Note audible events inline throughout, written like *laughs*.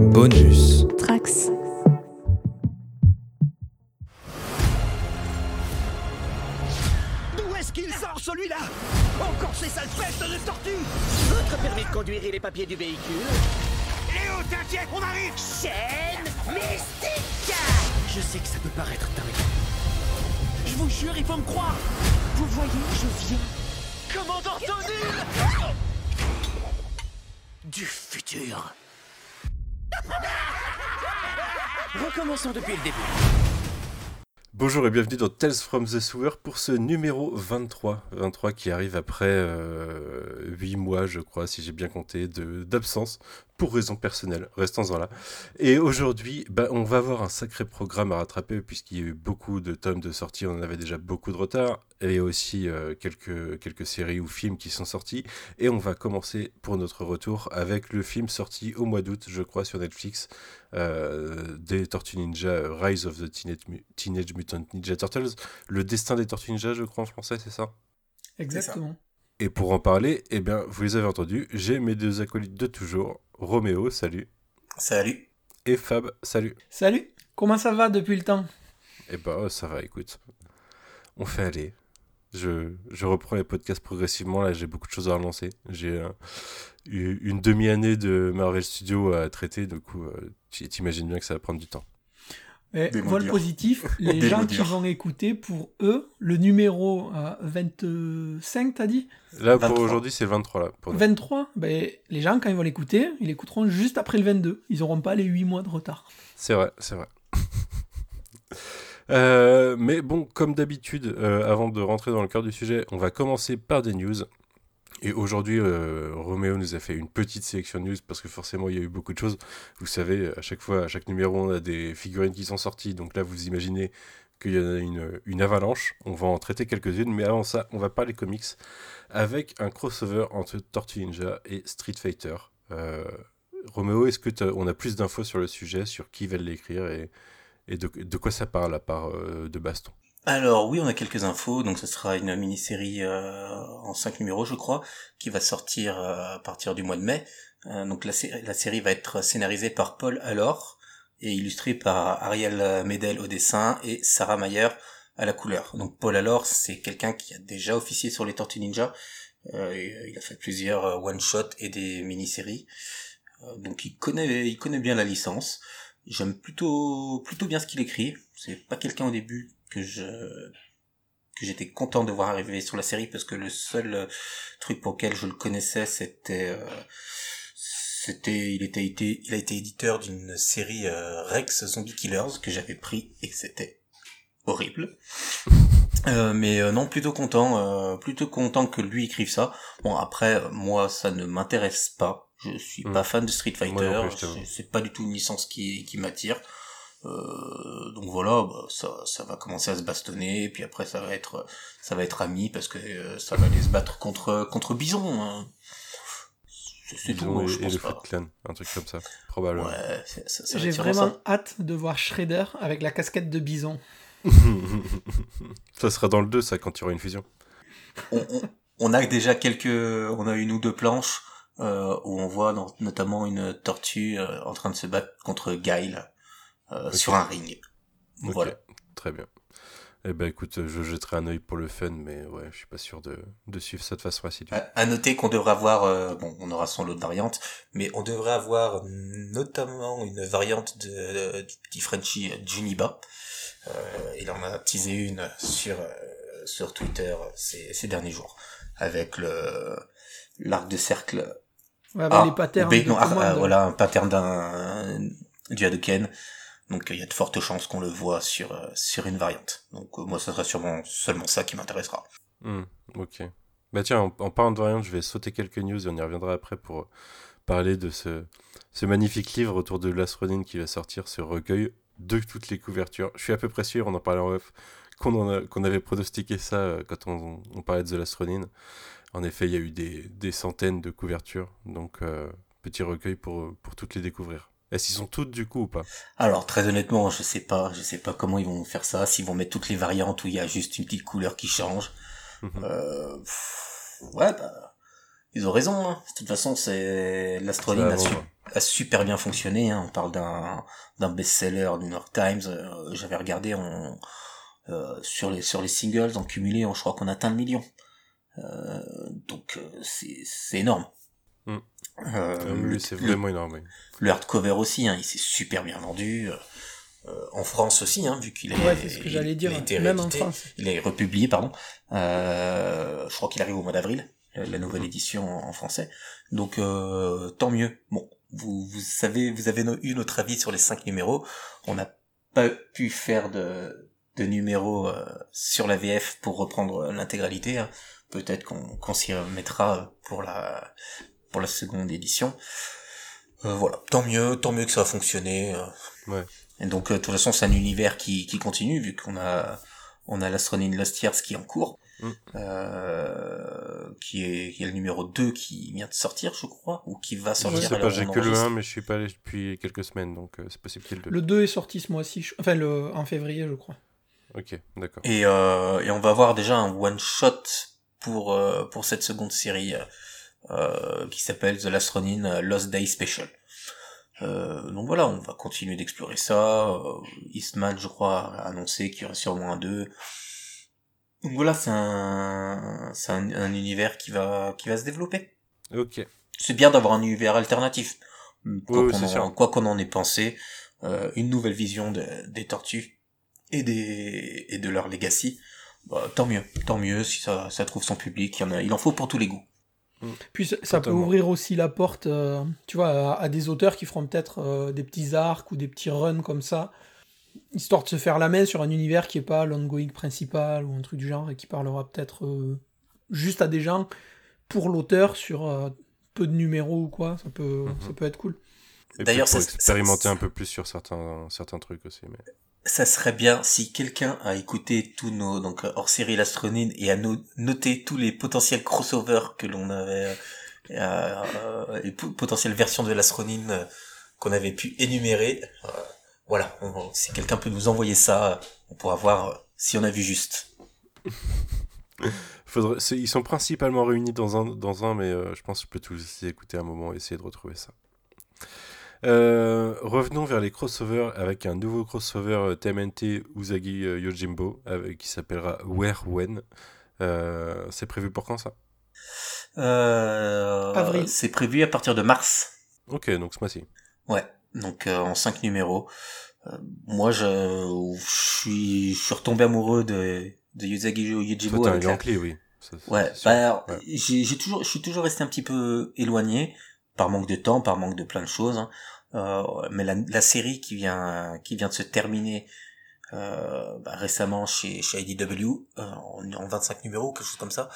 Bonus. Trax. D'où est-ce qu'il sort celui-là? Encore ces sales pestes de tortues Votre permis de conduire et les papiers du véhicule? Depuis le début. Bonjour et bienvenue dans Tales from the Sewer pour ce numéro 23. 23 qui arrive après euh, 8 mois, je crois, si j'ai bien compté, d'absence pour raisons personnelles. Restons-en là. Et aujourd'hui, bah, on va avoir un sacré programme à rattraper puisqu'il y a eu beaucoup de tomes de sortie. On en avait déjà beaucoup de retard. Et aussi euh, quelques, quelques séries ou films qui sont sortis. Et on va commencer pour notre retour avec le film sorti au mois d'août, je crois, sur Netflix, euh, des Tortues Ninja, euh, Rise of the Teenage, Teenage Mutant Ninja Turtles, le destin des Tortues Ninja, je crois en français, c'est ça? Exactement. Et pour en parler, eh bien, vous les avez entendus, j'ai mes deux acolytes de toujours, Roméo, salut, Salut. et Fab, salut. Salut, comment ça va depuis le temps? Eh ben, ça va, écoute, on fait aller. Je, je reprends les podcasts progressivement, là j'ai beaucoup de choses à relancer. J'ai euh, eu une demi-année de Marvel Studios à traiter, du coup, euh, tu- t'imagines bien que ça va prendre du temps. Mais positif, *laughs* les gens qui vont écouter, pour eux, le numéro euh, 25, t'as dit? Là, pour 23. aujourd'hui, c'est 23, là. Pour nous. 23 ben, Les gens, quand ils vont l'écouter, ils l'écouteront juste après le 22. Ils n'auront pas les 8 mois de retard. C'est vrai, c'est vrai. *laughs* Euh, mais bon, comme d'habitude, euh, avant de rentrer dans le cœur du sujet, on va commencer par des news. Et aujourd'hui, euh, Roméo nous a fait une petite sélection news parce que forcément, il y a eu beaucoup de choses. Vous savez, à chaque fois, à chaque numéro, on a des figurines qui sont sorties. Donc là, vous imaginez qu'il y en a une, avalanche. On va en traiter quelques-unes. Mais avant ça, on va parler comics avec un crossover entre Tortue Ninja et Street Fighter. Euh, Roméo, est-ce que on a plus d'infos sur le sujet, sur qui va l'écrire et, et de, de quoi ça parle à part euh, de baston? Alors oui, on a quelques infos. Donc ce sera une mini-série euh, en cinq numéros, je crois, qui va sortir euh, à partir du mois de mai. Euh, donc la, sé- la série va être scénarisée par Paul Allor et illustrée par Ariel Medel au dessin et Sarah Mayer à la couleur. Donc Paul Allor, c'est quelqu'un qui a déjà officié sur les Tortues Ninja. Il a fait plusieurs one-shots et des mini-séries. Donc il connaît, il connaît bien la licence. J'aime plutôt, plutôt bien ce qu'il écrit. C'est pas quelqu'un au début que je, que j'étais content de voir arriver sur la série parce que le seul euh, truc pour lequel je le connaissais c'était, euh, c'était, il était, il a été éditeur d'une série euh, Rex Zombie Killers que j'avais pris et c'était horrible. *laughs* Euh, mais euh, non, plutôt content, euh, plutôt content que lui écrive ça. Bon après, moi ça ne m'intéresse pas. Je suis Mm. pas fan de Street Fighter. c'est pas du tout une licence qui, qui m'attire. Euh, donc voilà, bah, ça, ça va commencer à se bastonner, et puis après ça va être, ça va être ami parce que euh, ça va aller se battre contre contre Bison. hein. C'est tout, hein, et, je et pense le pas. Foot Clan, un truc comme ça, probablement. Ouais, c'est- ça, ça va J'ai vraiment ça. hâte de voir Shredder avec la casquette de bison. *laughs* ça sera dans le 2, ça, quand il y aura une fusion. On, on, on a déjà quelques, on a une ou deux planches euh, où on voit dans- notamment une tortue euh, en train de se battre contre Guile euh, sur un ring. Voilà. Très bien. Eh ben écoute, je jetterai un œil pour le fun, mais ouais, je suis pas sûr de, de suivre ça de façon assidue. À, à noter qu'on devrait avoir, euh, bon, on aura son lot de variantes, mais on devrait avoir notamment une variante de, de- du petit Frenchie euh, Juniba. Euh, il en a teasé une sur euh, sur Twitter ces, ces derniers jours avec le l'arc de cercle. Ouais, Ah, les patterns ou B, de non, ah, ah, voilà un pattern d'un du Hadouken. Donc il y a de fortes chances qu'on le voit sur euh, sur une variante. Donc euh, moi, ce sera sûrement seulement ça qui m'intéressera. Hmm, ok. Bah tiens, en, parlant de variante, je vais sauter quelques news et on y reviendra après pour parler de ce, ce magnifique livre autour de Last Ronin qui va sortir, ce recueil de toutes les couvertures. Je suis à peu près sûr, on en parlait en off, qu'on qu'on avait pronostiqué ça euh, quand on, parlait de The Last Ronin. En effet, il y a eu des, des centaines de couvertures, donc euh, petit recueil pour, pour toutes les découvrir. Est-ce qu'ils sont toutes du coup ou pas? Alors très honnêtement, je sais pas, je sais pas comment ils vont faire ça, s'ils vont mettre toutes les variantes où il y a juste une petite couleur qui change. Mhm. Euh, pff, ouais, bah, ils ont raison. Hein. De toute façon, c'est l'astroline a su, a super bien fonctionné. Hein. On parle d'un d'un best-seller du New York Times. Euh, j'avais regardé on, euh, sur les sur les singles en cumulé, on, je crois qu'on atteint le million. Donc c'est c'est Mm. c'est vraiment énorme. Le hardcover aussi, hein, il s'est super bien vendu. en France aussi, hein, vu qu'il est. Ouais, c'est ce que j'allais dire. même en France. Il est republié, pardon. je crois qu'il arrive au mois d'avril, la, nouvelle édition en français. Donc tant mieux. Bon, vous, vous savez, vous avez eu notre avis sur les cinq numéros. On n'a pas pu faire de, de numéros euh, sur la VF pour reprendre l'intégralité. Hein. Peut-être qu'on qu'on s'y remettra pour la pour la seconde édition. Euh, voilà, tant mieux, tant mieux que ça a fonctionné. Euh. Ouais. Et donc, de toute façon, c'est un univers qui, qui continue, vu qu'on a on a l'Astronine Lost Years qui est en cours. Mm. Euh, qui, est, qui est le numéro 2 qui vient de sortir, je crois, ou qui va sortir. Je sais pas, j'ai que le 1, mais je suis pas allé depuis quelques semaines, donc euh, c'est possible qu'il le 2. Le 2 est sorti ce mois-ci, enfin le, en février, je crois. Ok, d'accord. Et, euh, et on va voir déjà un one-shot pour, euh, pour cette seconde série euh, qui s'appelle The Last Ronin Lost Day Special. Euh, donc voilà, on va continuer d'explorer ça. Eastman, je crois, a annoncé qu'il y aurait sûrement un 2. Donc voilà, c'est un, c'est un, un, univers qui va, qui va se développer. Ok. C'est bien d'avoir un univers alternatif. Quoi qu'on en, ait pensé, euh, une nouvelle vision de, des tortues et des, et de leur legacy. Bah, tant mieux, tant mieux si ça, ça trouve son public. Il, y en a, il en faut pour tous les goûts. Mm. Puis ça, peut ouvrir aussi la porte, euh, tu vois, à, des auteurs qui feront peut-être euh, des petits arcs ou des petits runs comme ça, histoire de se faire la main sur un univers qui est pas l'ongoing principal ou un truc du genre et qui parlera peut-être euh, juste à des gens pour l'auteur sur euh, peu de numéros ou quoi ça peut mhm. ça peut être cool d'ailleurs ça expérimenter un peu plus sur certains certains trucs aussi mais ça serait bien si quelqu'un a écouté tous nos donc hors série l'astronine et a noté tous les potentiels crossovers que l'on avait euh, les potentielles versions de l'astronine qu'on avait pu énumérer voilà, si quelqu'un peut nous envoyer ça, on pourra voir euh, si on a vu juste. *laughs* Faudrait, ils sont principalement réunis dans un, dans un mais euh, je pense que je peux tous écouter un moment et essayer de retrouver ça. Euh, revenons vers les crossovers avec un nouveau crossover TMNT Uzagi Yojimbo avec, qui s'appellera Where When. c'est prévu pour quand ça? Avril. C'est prévu à partir de mars. Ok, donc ce mois-ci. Ouais donc euh, en cinq numéros. Euh, moi, je, suis, je suis retombé amoureux de, de Yuzagi Yujibo. Avec la... clé, oui. ouais, bah, j'ai toujours, je suis toujours resté un petit peu éloigné par manque de temps, par manque de plein de choses. Hein. Euh, mais la, la, série qui vient, qui vient de se terminer euh, bah, récemment chez, chez IDW euh, en, en 25 numéros, quelque chose comme ça,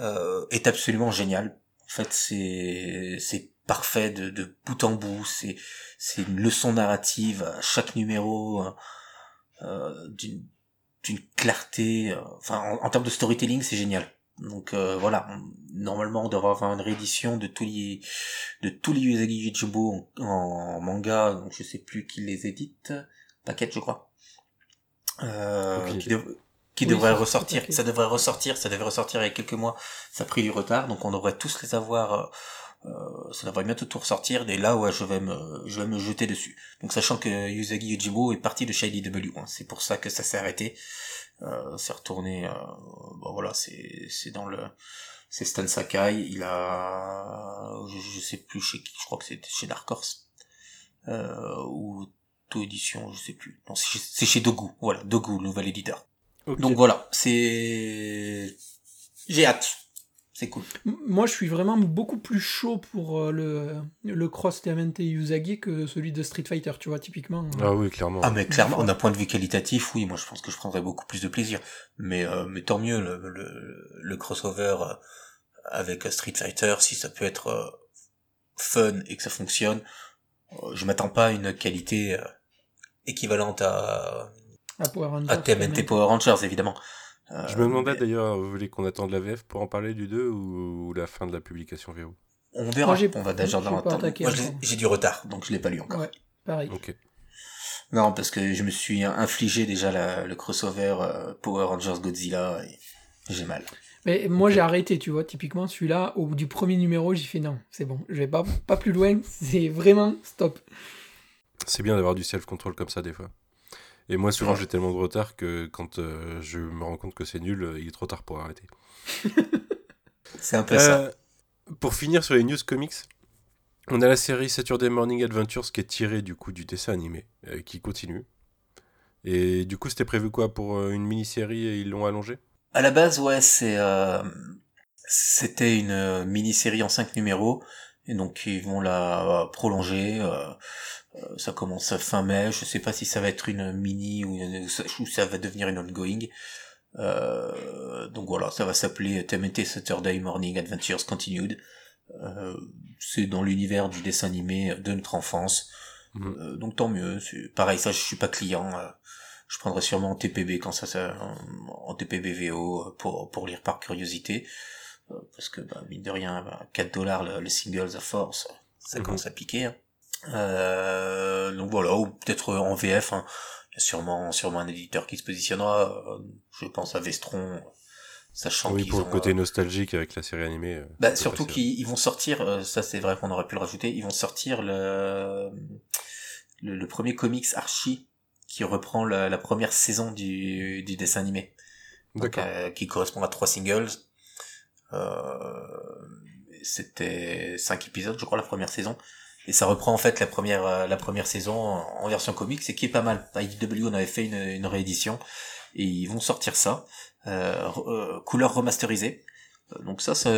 euh, est absolument génial. En fait, c'est c'est parfait de, de bout en bout. C'est c'est une leçon narrative à chaque numéro euh, d'une d'une clarté. Euh, enfin, en, termes de storytelling, c'est génial. Donc euh, voilà, normalement on devrait avoir une réédition de tous les de tous les Yuzagi Jumbo en, manga, donc je sais plus qui les édite, Paquette je crois. Euh, qui, qui devrait ressortir, ça devrait ressortir, ça devait ressortir il y a quelques mois, ça a pris du retard, donc on devrait tous les avoir euh, ça devrait bientôt tout ressortir. Et là ouais je vais me je vais me jeter dessus. Donc sachant que Yuzagi Yujibo est parti de Shady W hein, c'est pour ça que ça s'est arrêté euh, c'est retourné euh, bon voilà c'est c'est dans le c'est Stan Sakai. Il a je, sais plus chez qui je crois que c'est chez Dark Horse euh, ou tout édition je sais plus. Non c'est chez, chez Dogu. Voilà Dogu le nouvel éditeur. Donc voilà c'est j'ai hâte c'est cool. Moi, je suis vraiment beaucoup plus chaud pour euh, le, le cross TMNT Usagi que celui de Street Fighter, tu vois, typiquement. Ah oui, clairement. Ah, mais clairement, d'un point de vue qualitatif, oui, moi je pense que je prendrais beaucoup plus de plaisir. Mais, euh, mais tant mieux, le, le, le, crossover euh, avec Street Fighter, si ça peut être fun et que ça fonctionne, je m'attends pas à une qualité équivalente à, à, Power à TMNT Power Rangers, évidemment. Euh, je me demandais d'ailleurs, vous voulez qu'on attende la VF pour en parler du 2 ou, la fin de la publication VO On verra, on va déjà dans Moi j'ai du retard, donc je l'ai pas lu encore. Ouais, pareil. Non, parce que je me suis infligé déjà la, le crossover euh, Power Rangers Godzilla et j'ai mal. Mais moi, j'ai arrêté, tu vois. Typiquement, celui-là, au bout du premier numéro, j'ai fait non, c'est bon, je vais pas, pas plus loin, *laughs* c'est vraiment stop. C'est bien d'avoir du self-control comme ça, des fois. Et moi, souvent, j'ai tellement de retard que quand euh, je me rends compte que c'est nul, euh, il est trop tard pour arrêter. *laughs* c'est un peu ça. Euh, pour finir sur les news comics, on a la série Saturday Morning Adventures qui est tirée du coup du dessin animé, qui continue. Et du coup, c'était prévu quoi pour une mini-série et ils l'ont allongé À la base, ouais, c'est c'était une mini-série en 5 numéros et donc ils vont la prolonger. Euh, ça commence fin mai. Je sais pas si ça va être une mini ou, ça va devenir une ongoing. Euh, donc voilà, ça va s'appeler TMNT Saturday Morning Adventures Continued. Euh, c'est dans l'univers du dessin animé de notre enfance. Mhm. Euh, donc tant mieux. Pareil, ça je suis pas client. je prendrai sûrement en TPB quand ça, ça en, TPB VO pour pour lire par curiosité. parce que bah, mine de rien, 4 bah, dollars le, single The Force, ça mhm. commence à piquer. Hein. Euh, donc voilà, ou peut-être en VF. Hein. Il y a sûrement, sûrement un éditeur qui se positionnera. Euh, je pense à Vestron, sachant oui, pour le côté euh, nostalgique avec la série animée. Bah, surtout qu'ils vont sortir, ça c'est vrai qu'on aurait pu le rajouter, ils vont sortir le, le, premier comics Archie qui reprend la, première saison du, du dessin animé. Donc, qui correspond à trois singles. C'était cinq épisodes, je crois, la première saison et ça reprend en fait la première euh, la première saison en version comique c'est qui est pas mal IDW on avait fait une, une réédition et ils vont sortir ça euh, euh couleur remasterisée euh, donc ça, ça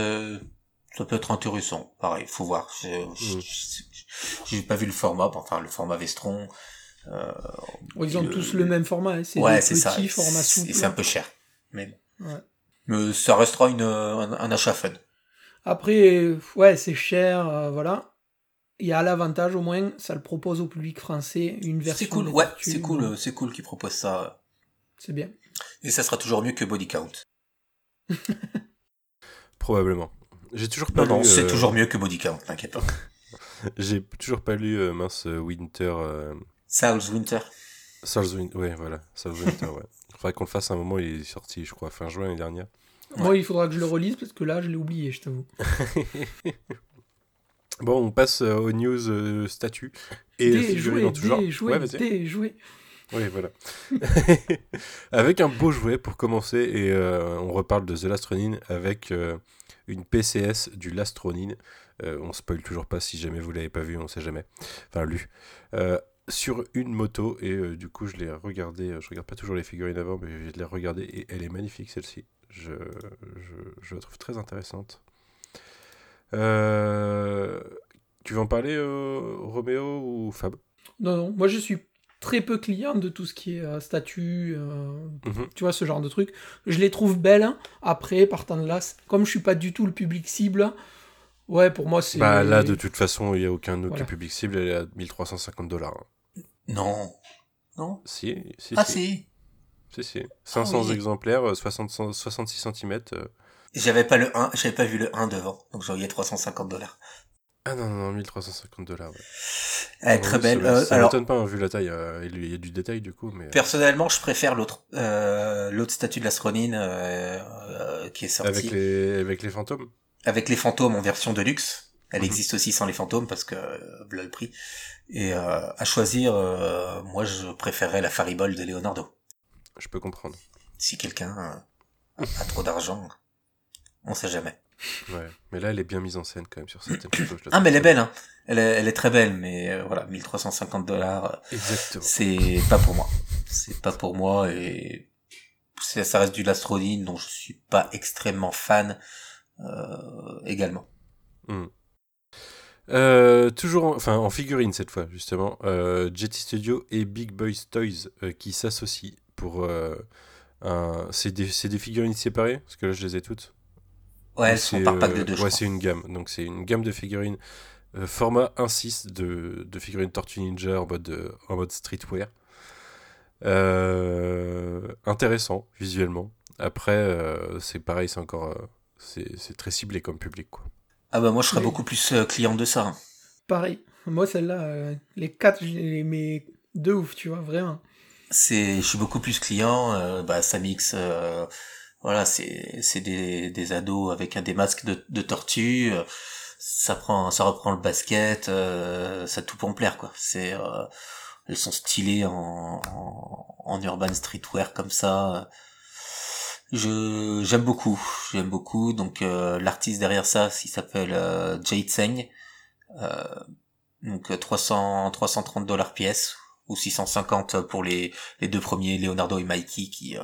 ça peut être intéressant pareil faut voir mm. j'ai pas vu le format enfin le format Vestron euh, ils ont tous le même format hein. c'est ouais, c'est ça. format souple c'est un peu cher mais ouais. mais ça restera une un, un achat fun après ouais c'est cher voilà il y a l'avantage au moins, ça le propose au public français, une version. C'est cool, ouais, c'est cool, c'est cool qu'ils proposent ça. C'est bien. Et ça sera toujours mieux que Body Count. *laughs* Probablement. J'ai toujours pas non, lu. Non, c'est euh, toujours mieux que Body Count, t'inquiète pas. *laughs* J'ai toujours pas lu euh, mince Winter. Euh... Winter. Souls Winter, ouais, *laughs* voilà. Winter, ouais. Il faudrait qu'on le fasse à un moment, il est sorti, je crois, fin juin l'année dernière. Moi, il faudra que je le relise parce que là, je l'ai oublié, je t'avoue. Bon, on passe euh, aux news euh, statut et des jouets, dans tout genre. Des jouets, Oui, voilà. *laughs* avec un beau jouet pour commencer, et euh, on reparle de The Lastronin avec une PCS du Lastronin. on spoil toujours pas si jamais vous l'avez pas vu, on sait jamais. Enfin, lu. sur une moto, et du coup, je l'ai regardé. Je regarde pas toujours les figurines avant, mais je l'ai regardé et elle est magnifique celle-ci. Je, je, je la trouve très intéressante. Euh, tu veux en parler, euh, Roméo ou Fab? Non, non, moi je suis très peu client de tout ce qui est euh, statut, mhm. tu vois, ce genre de trucs. Je les trouve belles. Hein. Après, partant de là, comme je suis pas du tout le public cible, ouais, pour moi c'est. Bah là, de toute façon, il n'y a aucun autre public cible, elle est à 1350 dollars. Non. Non Si, si. Ah si. Si, si. 500 exemplaires, 60, 66 cm. J'avais pas le 1, j'avais pas vu le 1 devant, donc j'en ai 350 dollars. Ah non, non, non, 1350 dollars, ouais. Elle est très belle. Ça, euh, alors, m'étonne pas, hein, vu la taille, euh, il y a du détail du coup, mais... Personnellement, je préfère l'autre, euh, l'autre statue de l'astronine, euh, euh, qui est sortie. Avec les, avec les fantômes? Avec les fantômes en version de luxe. Elle mhm. existe aussi sans les fantômes parce que, voilà le prix. Et, à choisir, moi, je préférerais la Faribol de Leonardo. Je peux comprendre. Si quelqu'un a trop d'argent, on sait jamais. Ouais, mais là, elle est bien mise en scène quand même sur certaines *coughs* photos. ah, mais elle est belle, hein. Elle est, elle est très belle, mais euh, voilà, 1350 dollars. Euh. C'est pas pour moi. C'est pas pour moi et ça reste du Lastrodine dont je suis pas extrêmement fan euh, également. Hmm. Euh, toujours en, enfin en figurine cette fois justement Jetty Studio et Big Boys Toys qui s'associent pour un c'est des, des figurines séparées? Parce que là je les ai toutes Ouais, elles sont par pack de deux. Ouais, c'est une gamme. Donc c'est une gamme de figurines euh, format 1.6 de, de figurines Tortue Ninja en mode, euh, en mode streetwear. Euh, intéressant visuellement. Après, c'est pareil, c'est encore c'est très ciblé comme public quoi. Ah bah moi je serais beaucoup plus client de ça. Hein. Pareil. Moi celle-là, les quatre, j'ai mes deux ouf, tu vois, vraiment. C'est, je suis beaucoup plus client. bah Samix voilà, c'est c'est des, des ados avec un des masques de, de tortue. Ça prend, ça reprend le basket, euh, ça tout pour me plaire quoi. C'est, euh, elles sont stylées en, en, urban streetwear comme ça. Je j'aime beaucoup, j'aime beaucoup. Donc euh, l'artiste derrière ça, il s'appelle euh, Jade Seng. donc 300 330 dollars pièce ou 650 pour les les deux premiers Leonardo et Mikey qui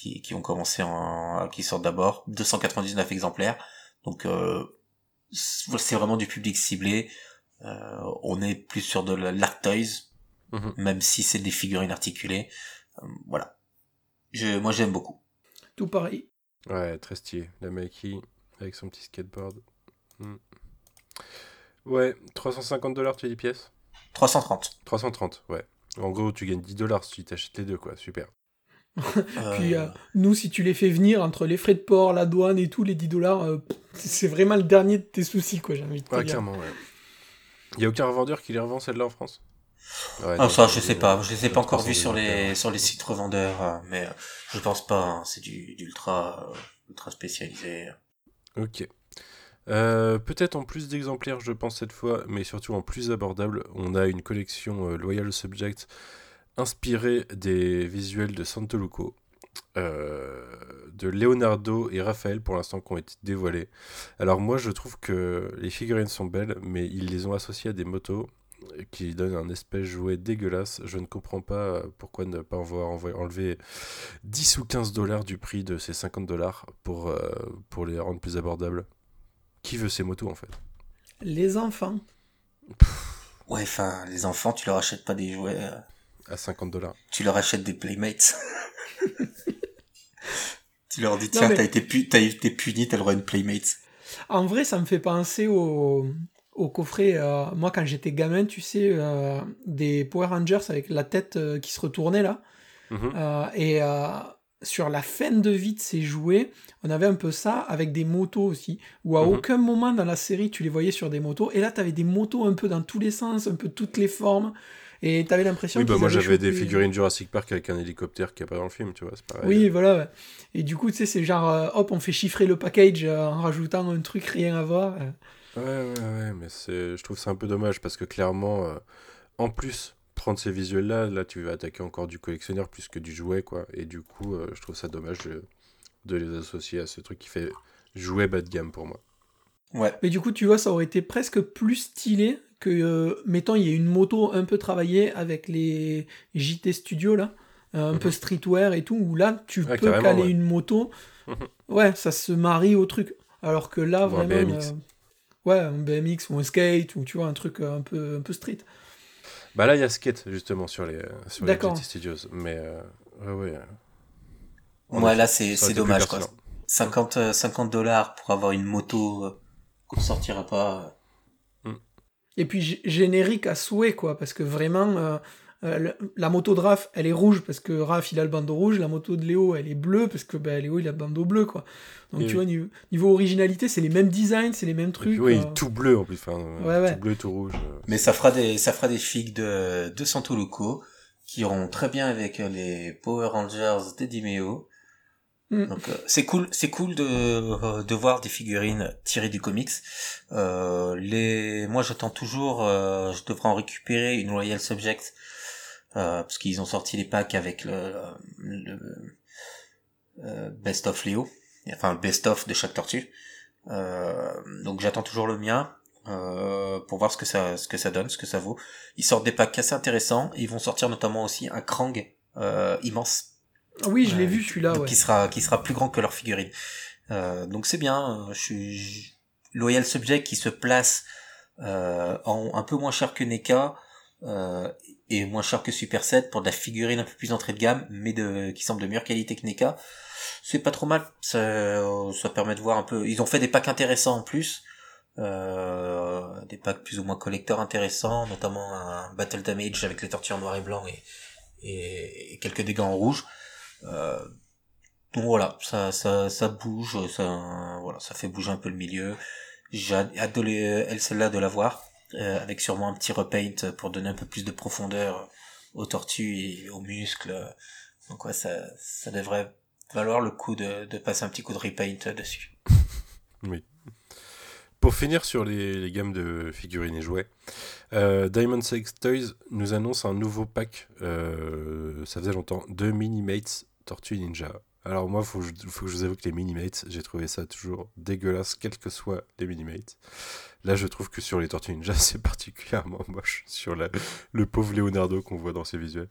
qui, qui ont commencé en, qui sortent d'abord, 299 exemplaires. Donc euh, c'est vraiment du public ciblé. Euh, on est plus sur de l'art toys, mhm. même si c'est des figurines articulées. Euh, voilà. Je, moi j'aime beaucoup. Tout pareil. Ouais, très stylé. La Mikey avec son petit skateboard. Hmm. Ouais, 350 dollars tu as dit pièces 330. 330, ouais. En gros, tu gagnes 10 dollars si tu t'achètes les deux, quoi. Super. Puis euh, nous, si tu les fais venir entre les frais de port, la douane et tout, les 10 dollars, euh, c'est vraiment le dernier de tes soucis, quoi, j'ai envie de te ouais, Clairement, ouais. Il y a aucun revendeur qui les revend celle-là en France? Ah, ça, je sais pas. Je les ai pas encore vus sur les, sur les sites revendeurs, euh, mais je pense pas. Hein. C'est du, du ultra, ultra spécialisé. Ok. Peut-être en plus d'exemplaires, je pense cette fois, mais surtout en plus abordable, on a une collection Loyal Subject inspiré des visuels de Santoluco, euh, de Leonardo et Raphaël pour l'instant qui ont été dévoilés. Alors moi je trouve que les figurines sont belles, mais ils les ont associées à des motos qui donnent un espèce jouet dégueulasse. Je ne comprends pas pourquoi ne pas enlevé 10 ou 15 dollars du prix de ces 50 dollars pour, euh, pour les rendre plus abordables. Qui veut ces motos en fait? Les enfants. Ouais, enfin, les enfants, tu leur achètes pas des jouets. Euh, à 50 dollars. Tu leur achètes des Playmates. *laughs* tu leur dis, tiens, t'as été, pu été puni, t'as le droit à une Playmate. En vrai, ça me fait penser au, au coffret. Euh, moi, quand j'étais gamin, tu sais, euh, des Power Rangers avec la tête euh, qui se retournait là. Mhm. et sur la fin de vie de ces jouets, on avait un peu ça avec des motos aussi, où à mhm. aucun moment dans la série tu les voyais sur des motos, et là tu avais des motos un peu dans tous les sens, un peu toutes les formes, et t'avais l'impression Oui, bah moi j'avais des figurines Jurassic Park avec un hélicoptère qui a pas dans le film, tu vois, c'est pareil. Oui, voilà. Et du coup, tu sais, c'est genre, euh, hop, on fait chiffrer le package euh, en rajoutant un truc rien à voir. Euh. Ouais, ouais, ouais, mais c'est, je trouve c'est un peu dommage parce que clairement, en plus, prendre ces visuels-là, là, tu vas attaquer encore du collectionneur plus que du jouet, quoi. Et du coup, je trouve ça dommage de, de, les associer à ce truc qui fait jouet bas de gamme pour moi. Ouais. Mais du coup, tu vois, ça aurait été presque plus stylé que, euh, mettons, il y a une moto un peu travaillée avec les JT Studio, là, euh, un peu mhm. streetwear et tout, où là, tu peux caler une moto. *laughs* ouais, ça se marie au truc. Alors que là, vraiment. Un BMX. Euh, ouais, un BMX ou un skate, ou tu vois, un truc un peu, un peu street. Bah là, il y a skate, justement, sur les, sur les JT Studios. Mais, ouais, ouais. Ouais, là, c'est dommage, quoi. 50, 50 dollars pour avoir une moto qu'on sortira pas. Et puis générique à souhait, quoi, parce que vraiment, euh, euh, la moto de Raph, elle est rouge parce que Raph, il a le bandeau rouge, la moto de Léo, elle est bleue parce que ben, Léo, il a le bandeau bleu, quoi. Donc tu vois, niveau, originalité, c'est les mêmes designs, c'est les mêmes trucs. Oui, tout bleu en plus, enfin, tout bleu, tout rouge. Mais ça fera des, ça fera des figues de, de Santo Loco qui iront très bien avec les Power Rangers d'Edimeo Mm. Donc euh, c'est cool, c'est cool de, euh, de voir des figurines tirées du comics. Euh, les, moi j'attends toujours, euh, je devrais en récupérer une Royal Subject parce qu'ils ont sorti les packs avec le, le Best of Léo, enfin le Best of de chaque tortue. donc j'attends toujours le mien. pour voir ce que ça ce que ça donne, ce que ça vaut. Ils sortent des packs assez intéressants. ils vont sortir notamment aussi un Krang immense oui, je l'ai vu celui-là. Ouais. Qui sera qui sera plus grand que leur figurine. Euh, donc c'est bien. Je suis loyal subject qui se place euh, en un peu moins cher que NECA euh, et moins cher que Super 7 pour de la figurine un peu plus entrée de gamme, mais de qui semble de meilleure qualité que NECA. C'est pas trop mal. Ça, ça permet de voir un peu. Ils ont fait des packs intéressants en plus. Euh, des packs plus ou moins collecteurs intéressants, notamment un Battle Damage avec les tortues en noir et blanc et, et, et quelques dégâts en rouge. Euh, donc voilà, ça, ça, ça bouge, ça, voilà, ça fait bouger un peu le milieu. J'ai hâte de elle celle-là de la voir, euh, avec sûrement un petit repaint pour donner un peu plus de profondeur aux tortues et aux muscles. Donc ouais, ça, ça devrait valoir le coup de, passer un petit coup de repaint dessus. *laughs* oui. Pour finir sur les, gammes de figurines et jouets, euh, Diamond Sex Toys nous annonce un nouveau pack, euh, ça faisait longtemps, de Minimates Tortue Ninja. Alors moi, il faut, faut, que je vous avoue que les Minimates, j'ai trouvé ça toujours dégueulasse, quels que soient les Minimates. Là, je trouve que sur les Tortues Ninja, *laughs* c'est particulièrement moche, sur la, le pauvre Leonardo qu'on voit dans ses visuels.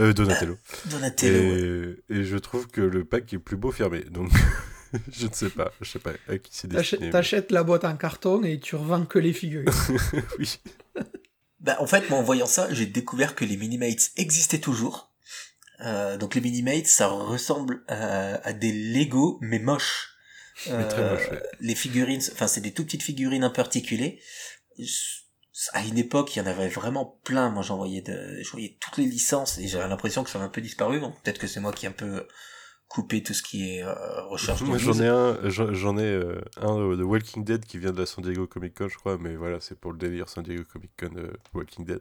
Euh, Donatello. *laughs* Donatello. Et, et, je trouve que le pack est plus beau fermé, donc... *laughs* je ne sais pas, je sais pas à qui c'est destiné. T'achètes la boîte en carton et tu revends que les figures. oui. Bah, en fait, moi, en voyant ça, j'ai découvert que les Minimates existaient toujours. Euh, donc les Minimates, ça ressemble à, à des Lego, mais moches. *laughs* Euh, très moche, ouais. Les figurines, enfin, c'est des tout petites figurines un peu articulées. À une époque, il y en avait vraiment plein. Moi, j'en voyais, de, je voyais toutes les licences et j'avais l'impression que ça a un peu disparu. Bon, peut-être que c'est moi qui ai un peu couper tout ce qui est euh, recherche. Moi j'en ai un, j'en ai euh, un de Walking Dead qui vient de la San Diego Comic Con, je crois, mais voilà, c'est pour le délire San Diego Comic Con euh, Walking Dead.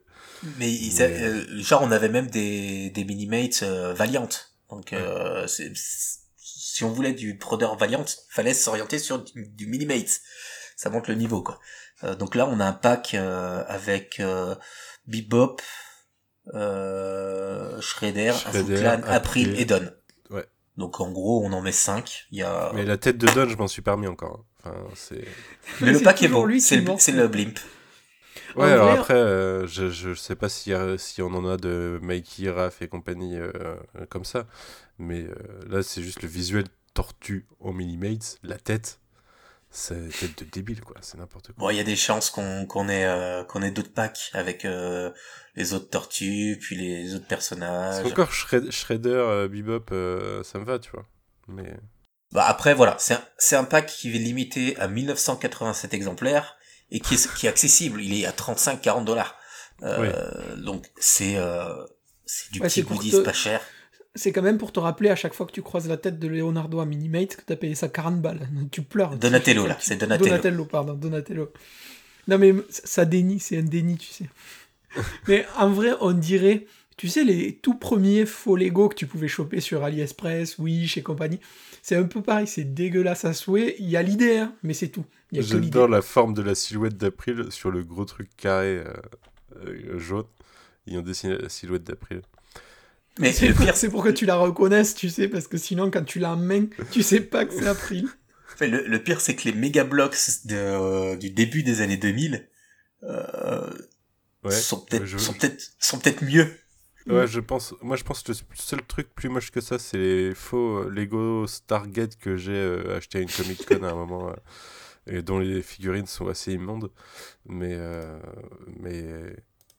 Mais, mais... Euh, genre on avait même des des minimates Valiant, donc ouais. c'est si on voulait du prodeur Valiant, fallait s'orienter sur du, du minimate. Ça monte le niveau quoi. donc là on a un pack avec Bebop, Shredder, Shredder Clan, April et Don. Donc en gros, on en met 5. Il y a... Mais la tête de Don, je m'en suis pas remis encore. Enfin, c'est... *laughs* Mais, le pack est bon, c'est le, c'est le blimp. Ouais, en alors vrai... après, euh, je, je sais pas si, si on en a de Mikey, Raph et compagnie euh, comme ça, mais euh, là, c'est juste le visuel tortue en minimates, la tête, c'est tête de débile, quoi, c'est n'importe quoi. Bon, il y a des chances qu'on qu'on ait, euh, qu'on ait d'autres packs avec euh, les autres tortues, puis les autres personnages. C'est encore Shred Shredder, euh, Bebop, ça me va, tu vois. Mais... Bah après, voilà, c'est un, c'est un pack qui est limité à 1987 exemplaires et qui est, qui est accessible, il est à 35-40 dollars. Oui. Donc c'est c'est du ouais, petit goodies pas cher c'est quand même pour te rappeler à chaque fois que tu croises la tête de Leonardo à Minimate que t'as payé ça 40 balles. *laughs* Tu pleures. Donatello, tu, là, c'est Donatello. Donatello, pardon, Donatello. Non, mais ça dénie, c'est un déni, tu sais. *laughs* mais en vrai, on dirait, tu sais, les tout premiers faux Lego que tu pouvais choper sur AliExpress, Wish et compagnie, c'est un peu pareil, c'est dégueulasse à souhait. Il y a l'idée, hein, mais c'est tout. J'adore la forme de la silhouette d'April sur le gros truc carré euh, euh, jaune. Ils ont dessiné la silhouette d'April. Mais c'est le pire, c'est pour que tu la reconnaisses, tu sais, parce que sinon, quand tu l'as en main, tu sais pas que c'est April. Enfin, le, le, pire, c'est que les méga blocs de, euh, du début des années 2000 euh, ouais, sont peut-être je... sont peut-être sont peut-être mieux. Ouais, je pense. Moi, je pense que le seul truc plus moche que ça, c'est les faux Lego Stargate que j'ai euh, acheté à une Comic Con à un moment. Euh, et dont les figurines sont assez immondes. Mais, euh, mais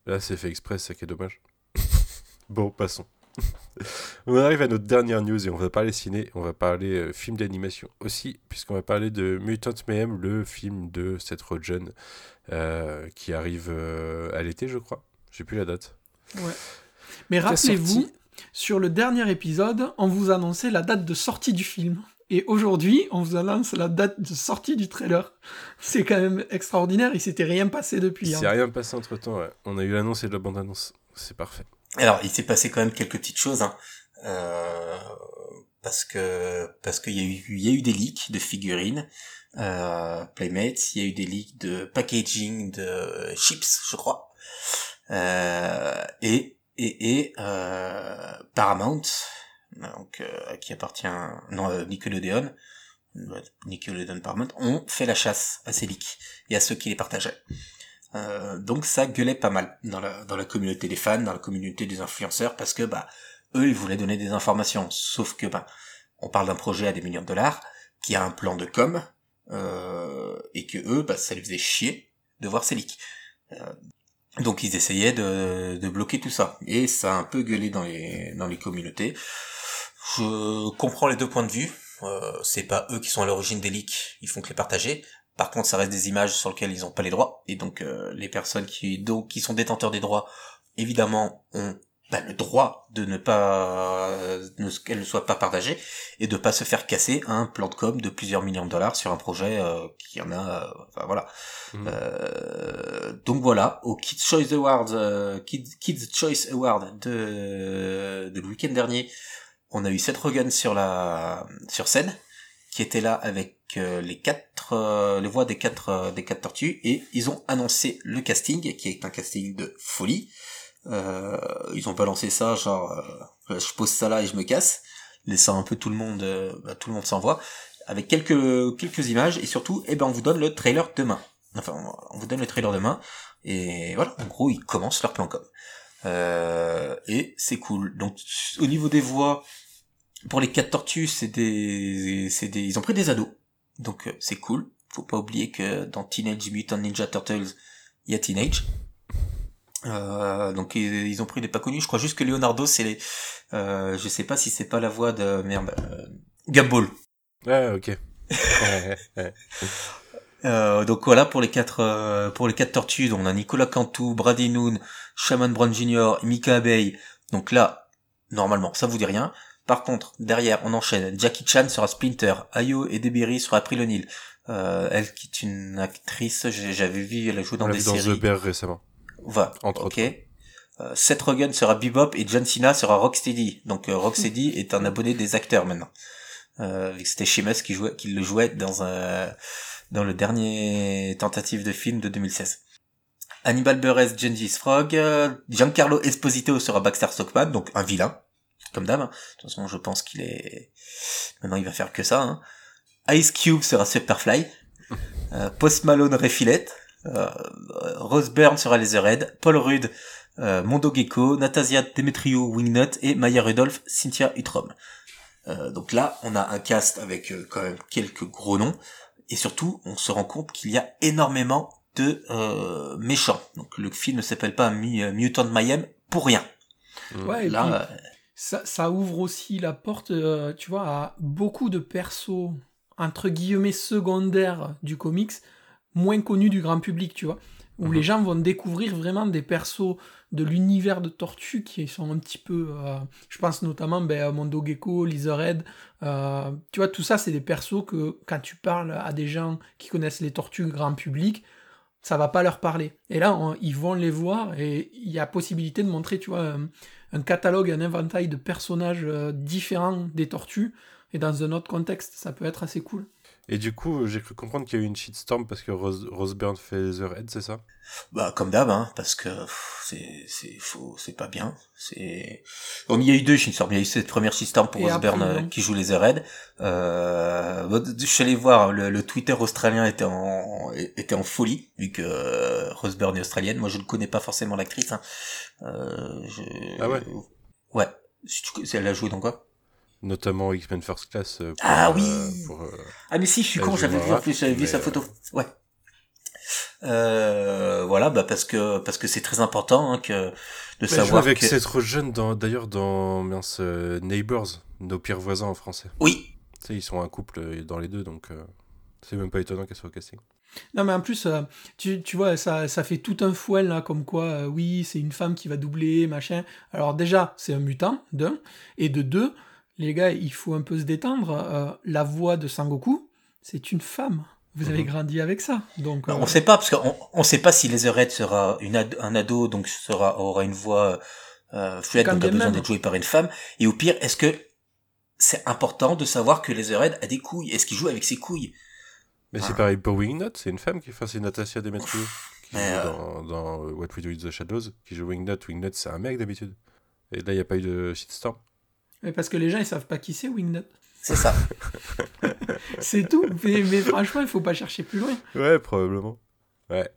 là, c'est fait exprès, c'est ça qui est dommage. *laughs* bon, passons. On arrive à notre dernière news et on va parler ciné, on va parler euh, film d'animation aussi, puisqu'on va parler de Mutant Mayhem, le film de Seth Rogen euh, qui arrive euh, à l'été, je crois. J'ai plus la date. Ouais. Mais rappelez-vous, sur le dernier épisode, on vous annonçait la date de sortie du film. Et aujourd'hui, on vous annonce la date de sortie du trailer. C'est quand même extraordinaire, il s'était rien passé depuis. Il s'est hein. rien passé entre temps, ouais. On a eu l'annonce et la bande-annonce. C'est parfait. Alors, il s'est passé quand même quelques petites choses, hein. euh, parce que parce qu'il y a eu il y a eu des leaks de figurines, euh, Playmates, il y a eu des leaks de packaging de chips, je crois, euh, et et et euh, Paramount, donc qui appartient non Nickelodeon, Nickelodeon Paramount, ont fait la chasse à ces leaks et à ceux qui les partageaient. Euh, donc ça gueulait pas mal dans la, communauté des fans, dans la communauté des influenceurs, parce que bah eux ils voulaient donner des informations, sauf que bah on parle d'un projet à des millions de dollars qui a un plan de com euh, et que eux bah ça les faisait chier de voir ces leaks. Euh, donc ils essayaient de, de bloquer tout ça et ça a un peu gueulé dans les dans les communautés. Je comprends les deux points de vue. Euh, c'est pas eux qui sont à l'origine des leaks, ils font que les partager. Par contre, ça reste des images sur lesquelles ils n'ont pas les droits, et donc euh, les personnes qui donc qui sont détenteurs des droits, évidemment, ont bah, le droit de ne pas qu'elles ne soient pas partagées et de pas se faire casser un plan de com de plusieurs millions de dollars sur un projet euh, qui en a euh, enfin voilà. Mmh. euh, donc voilà. Au Kids Choice Awards Kids, Kids Choice Award de de le week-end dernier on a eu Seth Rogen sur la sur scène qui était là avec euh, les quatre euh, les voix des quatre euh, des quatre tortues et ils ont annoncé le casting qui est un casting de folie. ils ont balancé ça genre je pose ça là et je me casse, laissant un peu tout le monde bah, tout le monde s'envoie avec quelques quelques images et surtout eh ben on vous donne le trailer demain. Enfin on vous donne le trailer demain et voilà en gros ils commencent leur plan com. et c'est cool. Donc au niveau des voix pour les quatre tortues, c'est des, c'est des, ils ont pris des ados, donc euh, c'est cool. Faut pas oublier que dans Teenage Mutant Ninja Turtles, il y a Teenage. Euh, donc ils, ont pris des pas connus. Je crois juste que Leonardo, c'est les, euh, je sais pas si c'est pas la voix de merde, euh, Gabble. Ah ok. *laughs* Euh, donc voilà pour les quatre euh, pour les quatre tortues. On a Nicolas Cantu, Brady Noon, Shaman Brown Jr. Mika Abbey. Donc là, normalement, ça vous dit rien. Par contre, derrière, on enchaîne. Jackie Chan sera Splinter, Ayo et Deberry sera April O'Neil. Euh, elle qui est une actrice, j'avais vu, elle a joué dans des séries. dans The Bear récemment. Va. Entre ok. Euh, Seth Rogen sera Bebop et John Cena sera Rocksteady. Donc euh, Rocksteady *laughs* est un abonné des acteurs maintenant. Euh, c'était Sheamus qui jouait, qui le jouait dans un, dans le dernier tentative de film de 2016. Hannibal Buress, Gengis Frog, Giancarlo Esposito sera Baxter Stockman, donc un vilain comme d'hab. De toute façon, je pense qu'il est... Maintenant, il va faire que ça. Hein. Ice Cube sera Superfly. *laughs* Euh, Post Malone Refillette. Euh, Rose Byrne sera Laserhead. Paul Rudd, euh, Mondo Gecko. Natasia Demetrio Wingnut. Et Maya Rudolph, Cynthia Utrom. Euh, donc là, on a un cast avec quand même quelques gros noms. Et surtout, on se rend compte qu'il y a énormément de méchants. Donc le film ne s'appelle pas Mutant Mayhem pour rien. Ouais, là, ça, ouvre aussi la porte, euh, tu vois, à beaucoup de persos, entre guillemets, secondaires du comics, moins connus du grand public, tu vois. Où les mhm. gens vont découvrir vraiment des persos de l'univers de Tortue qui sont un petit peu. Euh, je pense notamment ben, à Mondo Gecko, Lizardhead. Euh, tu vois, tout ça, c'est des persos que quand tu parles à des gens qui connaissent les tortues grand public, ça va pas leur parler. Et là, ils vont les voir et il y a possibilité de montrer, tu vois, un catalogue, un inventaire de personnages euh, différents des tortues, et dans un autre contexte, ça peut être assez cool. Et du coup, j'ai cru comprendre qu'il y a eu une shitstorm parce que Rose, Rose Byrne fait The Red, c'est ça? Bah comme d'hab, hein, parce que c'est c'est faux, c'est pas bien. C'est bon, il y a eu deux shitstorms. Il y a eu cette première shitstorm pour Rose Byrne euh, qui joue les The Red. Euh, je suis allé voir le, le, Twitter australien était en était en folie vu que euh, Rose Byrne est australienne. Moi, je ne connais pas forcément l'actrice. Hein. Euh, je... Ah ouais? Ouais. Elle a joué dans quoi? Notamment X-Men First Class. Euh, ah oui. Euh, euh, ah mais si, je suis con, j'avais vu, j'avais vu sa photo. Ouais. Euh, voilà, bah parce que parce que c'est très important hein, que de savoir. avec que... trop jeune dans d'ailleurs dans mince, Neighbors, nos pires voisins en français. Oui. Tu sais, ils sont un couple dans les deux, donc c'est même pas étonnant qu'elle soit au casting. Non, mais en plus, tu, tu vois, ça, ça fait tout un fouet là, comme quoi, oui, c'est une femme qui va doubler, machin. Alors, déjà, c'est un mutant, d'un. Et de deux, les gars, il faut un peu se détendre. Euh, la voix de Sangoku, c'est une femme. Vous avez mhm. grandi avec ça, donc. Euh, on ne sait pas parce qu'on on sait pas si Leatherhead sera une un ado, donc sera aura une voix euh, fluide, donc a besoin d'être joué par une femme. Et au pire, est-ce que c'est important de savoir que Leatherhead a des couilles? Est-ce qu'il joue avec ses couilles? Mais c'est pareil pour Wingnut, c'est une femme qui fait, c'est Natasha Demetriou qui joue dans, dans, What We Do in the Shadows, qui joue Wingnut. Wingnut, c'est un mec d'habitude. Et là, il n'y a pas eu de shitstorm. Mais parce que les gens, ils savent pas qui c'est Wingnut. C'est ça. *laughs* c'est tout. Mais, franchement, il faut pas chercher plus loin. Ouais, probablement. Ouais.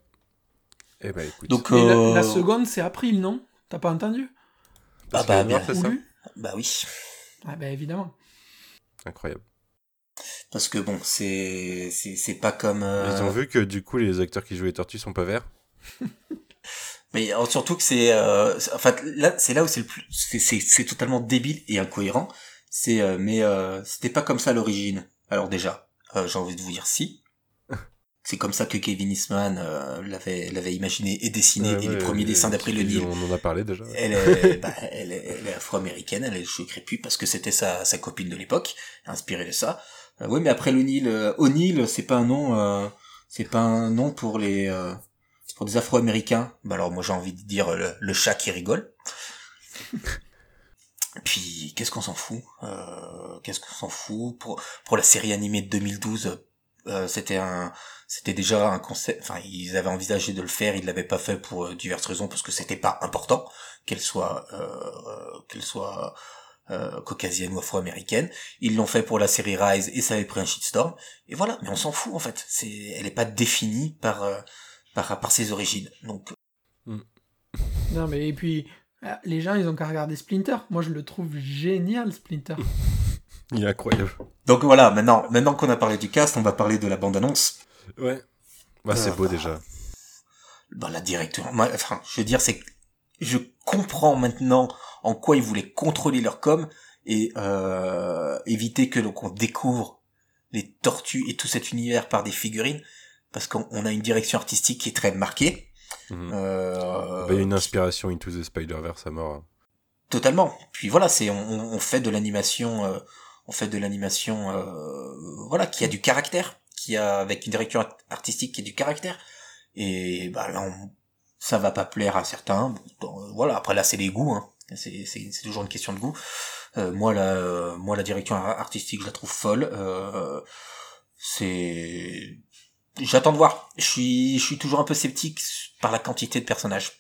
Eh ben, écoute. Donc, la, euh, seconde, c'est April, non? T'as pas entendu? Ah bah, bien. Ça bah oui. Ah bah évidemment. Incroyable. Parce que bon, c'est c'est pas comme. Euh, ils ont vu que du coup les acteurs qui jouent les tortues sont pas verts? *laughs* Mais euh, surtout que c'est, euh, en fait, là, c'est là où c'est le plus, c'est totalement débile et incohérent. C'est, euh, mais euh, c'était pas comme ça à l'origine. Alors déjà, euh, j'ai envie de vous dire si. *laughs* C'est comme ça que Kevin Eastman l'avait l'avait imaginé et dessiné et les premiers dessins d'après le Nil. On en a parlé déjà. Elle est, *laughs* bah, elle est, elle est afro-américaine, elle est cheveux crépus parce que c'était sa, sa copine de l'époque, inspirée de ça. oui, mais après le Nil, O'Neill, c'est pas un nom, c'est pas un nom pour les pour des Afro-Américains, bah alors moi j'ai envie de dire le, chat qui rigole. *laughs* Puis qu'est-ce qu'on s'en fout euh, Qu'est-ce qu'on s'en fout pour pour la série animée de 2012 euh, c'était un c'était déjà un concept enfin ils avaient envisagé de le faire ils l'avaient pas fait pour euh, diverses raisons parce que c'était pas important qu'elle soit euh, qu'elle soit euh, caucasienne ou afro-américaine. Ils l'ont fait pour la série Rise et ça avait pris un shitstorm. Et voilà mais on s'en fout en fait. C'est elle est pas définie par euh, par par ses origines donc mm. *laughs* non mais et puis les gens ils ont qu'à regarder Splinter moi je le trouve génial Splinter *laughs* Il est incroyable. Donc voilà, maintenant, maintenant qu'on a parlé du cast, on va parler de la bande-annonce. Ouais. Bah, c'est beau déjà. Bah, la directeur, enfin, je veux dire, c'est je comprends maintenant en quoi ils voulaient contrôler leur com et euh, éviter que l'on découvre les tortues et tout cet univers par des figurines, parce qu'on a une direction artistique qui est très marquée. Mhm. Euh, bah, il y a une inspiration Into the Spider-Verse à mort. Hein. Totalement. Puis voilà, c'est on, on, fait de l'animation. Euh, on fait de l'animation euh, voilà qui a du caractère qui a avec une direction artistique qui a du caractère et bah là ça va pas plaire à certains voilà après là c'est les goûts hein. c'est c'est toujours une question de goût euh, moi la moi la direction artistique je la trouve folle euh, c'est j'attends de voir je suis je suis toujours un peu sceptique par la quantité de personnages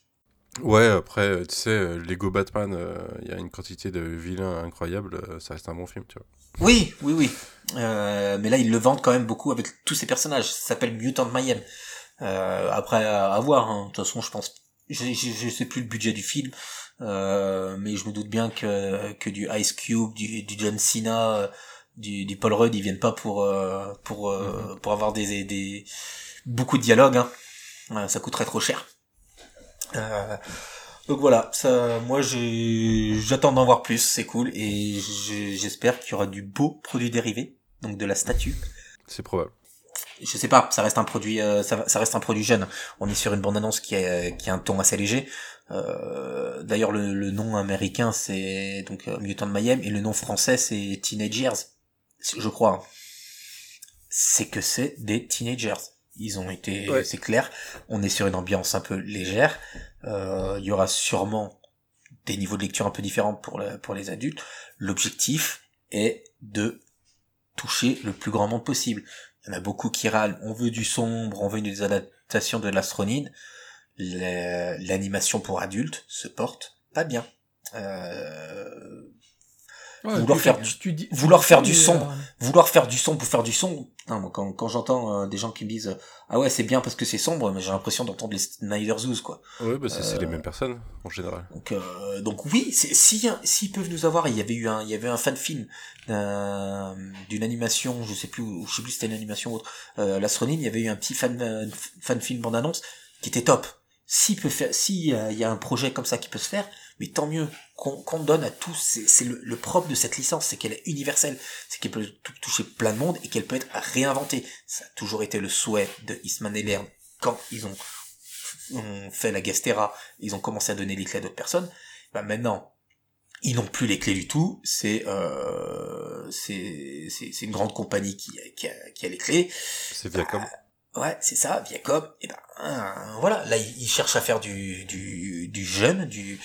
Ouais, après, tu sais, Lego Batman, il y a une quantité de vilains incroyables, ça reste un bon film, tu vois. Oui, oui, oui. Euh, mais là, ils le vendent quand même beaucoup avec tous ces personnages. Ça s'appelle Mutant Mayhem. Euh, après, à, voir. Hein. De toute façon, je pense... Je, je, sais plus le budget du film, euh, mais je me doute bien que, que du Ice Cube, du, du John Cena, du, du Paul Rudd, ils viennent pas pour euh, pour euh, mm-hmm. pour avoir des, des beaucoup de dialogues. Hein. ça coûterait trop cher. Euh, donc voilà, ça, moi j'attends d'en voir plus, c'est cool, et j'espère qu'il y aura du beau produit dérivé, donc de la statue. C'est probable. Je sais pas, ça reste un produit, euh, ça, reste un produit jeune. On est sur une bande annonce qui a, qui a un ton assez léger. Euh, d'ailleurs, le, nom américain c'est donc euh, Mutant de Mayhem et le nom français c'est Teenagers, je crois. Hein. C'est que c'est des teenagers. Ils ont été, c'est clair. On est sur une ambiance un peu légère. Euh, il y aura sûrement des niveaux de lecture un peu différents pour, pour les adultes. L'objectif est de toucher le plus grand monde possible. Il y en a beaucoup qui râlent, on veut du sombre, on veut une adaptation de l'astronide. L'animation pour adultes se porte pas bien. Euh, vouloir faire du, vouloir faire du son, vouloir faire du son pour faire du son. quand, quand j'entends euh, des gens qui me disent ah ouais c'est bien parce que c'est sombre, mais j'ai l'impression d'entendre les Snyder Zoos quoi. Ouais bah c'est les euh, mêmes personnes en général. Donc euh, donc oui, si s'ils peuvent nous avoir, il y avait eu un il y avait un fan film d'une animation, je sais plus je sais plus si c'était une animation ou autre, euh, il y avait eu un petit fan fan film bande annonce qui était top. S'il peut faire, s'il y a un projet comme ça qui peut se faire, mais tant mieux qu'on donne à tous. C'est le, le, propre de cette licence, c'est qu'elle est universelle, c'est qu'elle peut toucher plein de monde et qu'elle peut être réinventée. Ça a toujours été le souhait de Eastman et Laird quand ils ont, fait la Gastera, ils ont commencé à donner les clés à d'autres personnes. Bah maintenant, ils n'ont plus les clés du tout. C'est euh, c'est une grande compagnie qui qui a, qui a les clés. C'est Viacom. Bah, ouais, c'est ça, Viacom. Et ben voilà, là ils cherchent à faire du du du jeune, du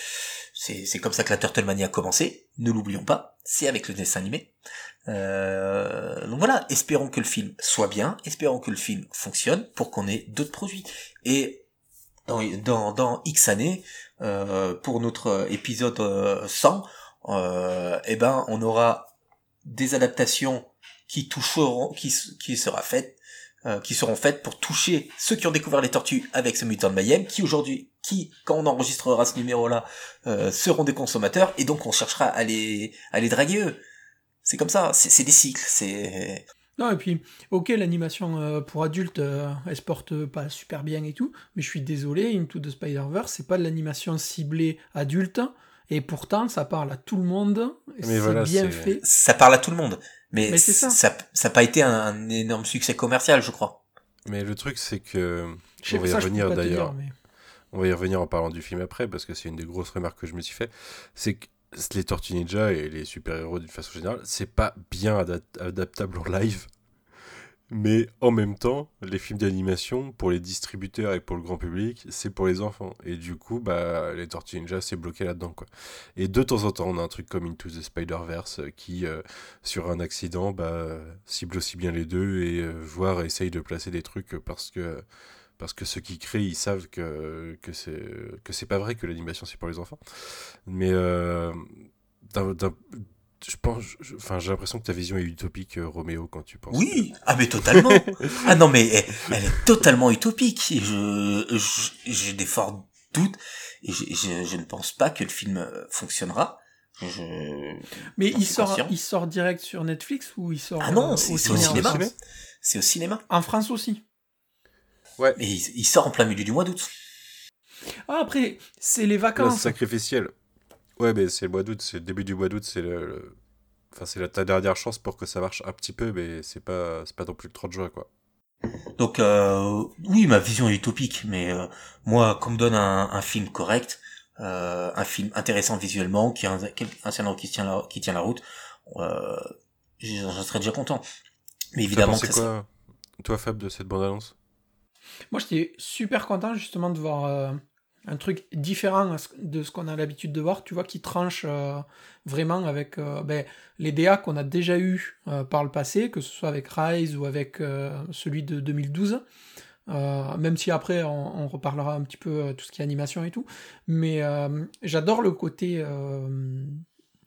c'est comme ça que la Turtlemania a commencé, ne l'oublions pas, c'est avec le dessin animé. Euh, donc voilà, espérons que le film soit bien, espérons que le film fonctionne pour qu'on ait d'autres produits. Et dans, X années, euh, pour notre épisode 100, euh, eh ben on aura des adaptations qui toucheront, qui, sera qui seront faites pour toucher ceux qui ont découvert les tortues avec ce mutant de Mayhem, qui aujourd'hui, qui, quand on enregistrera ce numéro-là, euh, seront des consommateurs, et donc on cherchera à les, à les draguer eux. C'est comme ça, c'est des cycles, c'est... Non, et puis, ok, l'animation euh, pour adultes, elle se porte pas super bien et tout, mais je suis désolé, Into the Spider-Verse, c'est pas de l'animation ciblée adulte, et pourtant, ça parle à tout le monde, c'est bien fait. Ça parle à tout le monde. Mais, ça. ça n'a pas été un, énorme succès commercial, je crois. Mais le truc, c'est que. On va y revenir d'ailleurs. On va y revenir en parlant du film après, parce que c'est une des grosses remarques que je me suis fait. C'est que les Tortues Ninja et les super-héros d'une façon générale, c'est pas bien adaptable en live. Mais en même temps, les films d'animation, pour les distributeurs et pour le grand public, c'est pour les enfants. Et du coup, bah, les Tortues Ninja, c'est bloqué là-dedans. Et de temps en temps, on a un truc comme Into the Spider-Verse euh, qui, euh, sur un accident, bah, cible aussi bien les deux et euh, voire essaye de placer des trucs parce que, parce que ceux qui créent, ils savent que, que c'est, que c'est pas vrai que l'animation, c'est pour les enfants. Mais d'un je pense, enfin, j'ai l'impression que ta vision est utopique, euh, Roméo, quand tu penses. Oui, ah mais totalement. ah non mais elle, est totalement utopique. Je, j'ai des forts doutes et je, je, ne pense pas que le film euh, fonctionnera. Je... Mais il sort, il sort direct sur Netflix ou il sort Ah non, euh, c'est au, cinéma. C'est au cinéma. En France aussi. Ouais. Mais il, sort en plein milieu du mois d'août. Ah, après, c'est les vacances. sacrificiel. Ouais, mais c'est le mois d'août, c'est le début du mois d'août, c'est le, Enfin, c'est ta dernière chance pour que ça marche un petit peu, mais c'est pas, c'est pas non plus le 30 juin, quoi. Donc, euh, oui, ma vision est utopique, mais euh, moi, qu'on me donne un, un film correct, euh, un film intéressant visuellement, qui a un, un scénario qui tient la, qui tient la route, euh, j'en serais déjà content. Mais évidemment, c'est quoi, toi, Fab, de cette bande-annonce? Moi, j'étais super content justement de voir euh, un truc différent de ce qu'on a l'habitude de voir, tu vois, qui tranche euh, vraiment avec euh, ben, les DA qu'on a déjà eu par le passé, que ce soit avec Rise ou avec celui de 2012. même si après on, reparlera un petit peu tout ce qui est animation et tout, mais j'adore le côté,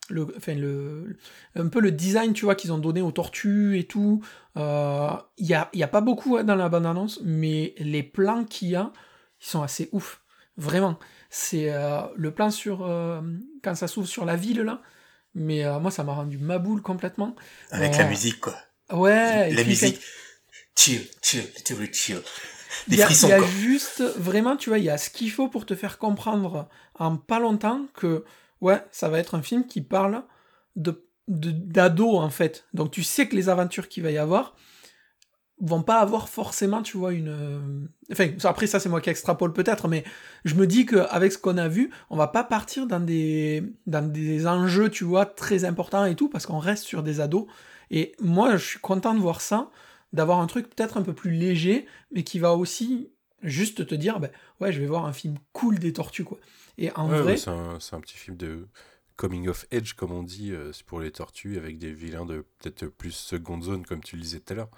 le, enfin le, un peu le design, tu vois, qu'ils ont donné aux tortues et tout. Il n'y a, y a pas beaucoup hein, dans la bande annonce, mais les plans qu'il y a, ils sont assez ouf. Vraiment. C'est euh, le plan sur. Euh, quand ça s'ouvre sur la ville, là. Mais euh, moi, ça m'a rendu ma boule complètement. Avec la musique, quoi. Ouais. La musique. Chill, chill, chill, chill. Des frissons, Il y a juste, vraiment, tu vois, il y a ce qu'il faut pour te faire comprendre en pas longtemps que, ouais, ça va être un film qui parle de d'ado, en fait. Donc tu sais que les aventures qu'il va y avoir, vont pas avoir forcément, tu vois, une. Euh, enfin, après, ça, c'est moi qui extrapole peut-être, mais je me dis qu'avec ce qu'on a vu, on va pas partir dans des, dans des enjeux, tu vois, très importants et tout, parce qu'on reste sur des ados. Et moi, je suis content de voir ça, d'avoir un truc peut-être un peu plus léger, mais qui va aussi juste te dire, ben, ouais, je vais voir un film cool des tortues, quoi. Et en vrai. c'est un, un, petit film de coming of age, comme on dit, euh, pour les tortues, avec des vilains de peut-être plus seconde zone, comme tu le disais tout à l'heure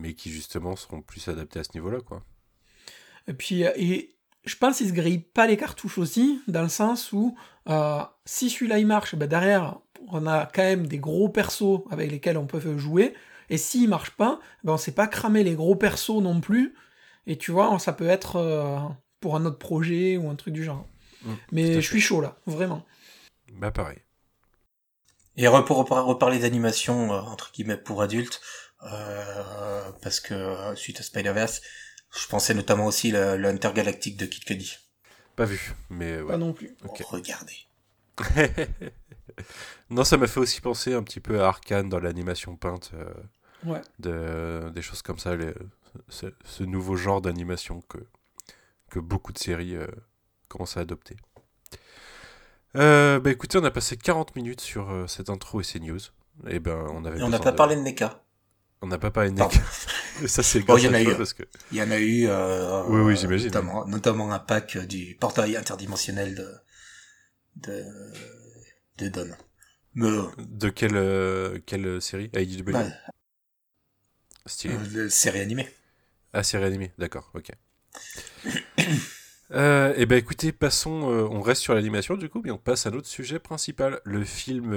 mais qui justement seront plus adaptés à ce niveau-là, quoi. Et puis, euh, et je pense qu'ils se grillent pas les cartouches aussi, dans le sens où euh, si celui-là il marche, ben derrière on a quand même des gros persos avec lesquels on peut jouer, et s'il marche pas, ben on sait pas cramer les gros persos non plus, et tu vois, ça peut être euh, pour un autre projet ou un truc du genre. Mmh, mais je suis chaud là, vraiment. Bah pareil. Et pour reparler d'animation, entre guillemets, pour adultes, euh, parce que euh, suite à Spider-Verse, je pensais notamment aussi le, le Intergalactique de Kid Cudi. Pas vu, mais ouais. Pas non plus. Regardez. *laughs* non, ça m'a fait aussi penser un petit peu à Arkane dans l'animation peinte. Euh, ouais. de, des choses comme ça, ce, nouveau genre d'animation que, que beaucoup de séries commencent à adopter. bah écoutez, on a passé 40 minutes sur cette intro et ces news. Et eh ben, on avait. on n'a pas parlé de NECA. On n'a pas *laughs* parlé de ça, c'est bon, eu. Parce que... Il y en a eu. Euh, oui, oui, j'imagine. Notamment, notamment, un pack du portail interdimensionnel de de de Don. De quelle euh, quelle série? IDW bah, Stylé. Euh, série animée. Ah, série animée, d'accord, ok. Euh, eh ben écoutez, passons, euh, on reste sur l'animation du coup, mais on passe à notre sujet principal, le film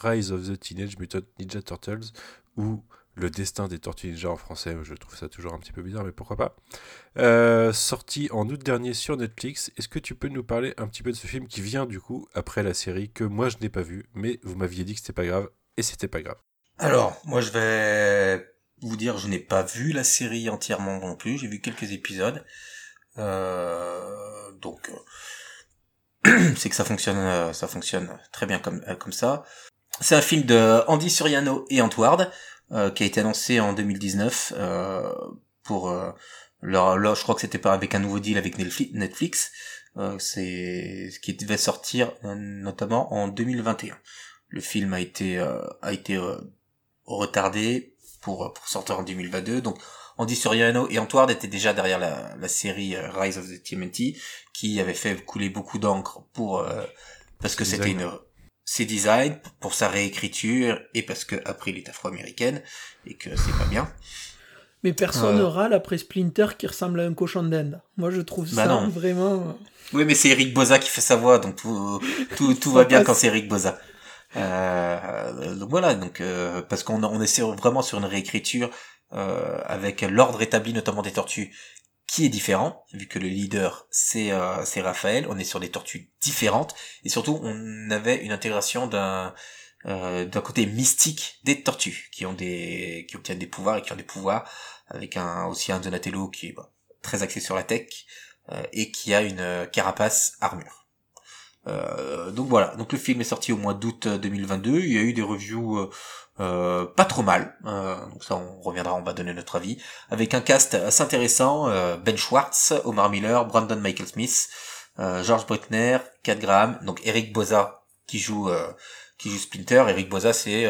Rise of the Teenage Mutant Ninja Turtles, ou le destin des Tortues Ninja en français, je trouve ça toujours un petit peu bizarre, mais pourquoi pas. Euh, sorti en août dernier sur Netflix, est-ce que tu peux nous parler un petit peu de ce film qui vient du coup après la série que moi je n'ai pas vu, mais vous m'aviez dit que c'était pas grave, et c'était pas grave. Alors, moi je vais vous dire, je n'ai pas vu la série entièrement non plus, j'ai vu quelques épisodes. Euh, donc, euh, *clears throat* c'est que ça fonctionne, ça fonctionne très bien comme, comme ça. C'est un film de Andy Suriano et Antward, euh, qui a été annoncé en 2019 euh, pour euh, leur, je crois que c'était pas avec un nouveau deal avec Netflix. Euh, c'est ce qui devait sortir euh, notamment en 2021. Le film a été a été retardé pour, pour sortir en 2022. Donc, Andy Soriano et Antward étaient déjà derrière la, la série euh, Rise of the TMNT, qui avait fait couler beaucoup d'encre pour, euh, parce que c'était une, ses designs, pour sa réécriture, et parce que après il est afro-américaine, et que c'est pas bien. Mais personne ne râle après Splinter qui ressemble à un cochon d'Inde. Moi, je trouve bah ça vraiment. Euh, oui, mais c'est Eric Boza qui fait sa voix, donc tout, tout, tout va bien quand c'est Eric Boza. Euh, donc voilà, donc euh, parce qu'on on est vraiment sur une réécriture euh, avec l'ordre établi notamment des tortues qui est différent vu que le leader c'est euh, c'est Raphaël. On est sur des tortues différentes et surtout on avait une intégration d'un euh, d'un côté mystique des tortues qui ont des qui obtiennent des pouvoirs et qui ont des pouvoirs avec un aussi un Donatello qui est bah, très axé sur la tech euh, et qui a une carapace armure. Euh, donc voilà, donc le film est sorti au mois d'août 2022. Il y a eu des reviews euh, pas trop mal. donc ça, on reviendra, on va donner notre avis. Avec un cast assez intéressant Ben Schwartz, Omar Miller, Brandon Michael Smith, George Britner, Kat Graham, donc Eric Boza qui joue qui joue Splinter. Eric Boza, c'est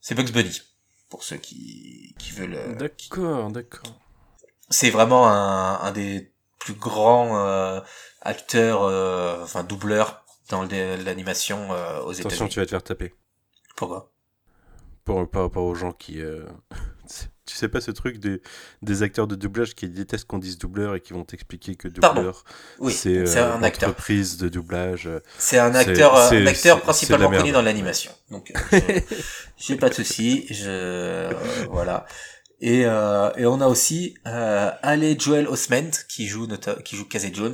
c'est Bugs Bunny pour ceux qui qui veulent. D'accord, d'accord. C'est vraiment un, un des plus grands euh, acteur, euh, enfin doubleur dans l'animation euh, aux États-Unis. Attention, tu vas te faire taper. Pourquoi? Pour, Par rapport aux gens qui... Euh, *laughs* tu sais pas ce truc des, des acteurs de doublage qui détestent qu'on dise doubleur et qui vont t'expliquer que doubleur oui, c'est un acteur. entreprise de doublage. C'est un acteur, un acteur principalement connu dans l'animation. Donc *laughs* j'ai pas de souci, je voilà. Et, euh, et on a aussi euh, Ale Joel Osment qui joue qui joue Casey Jones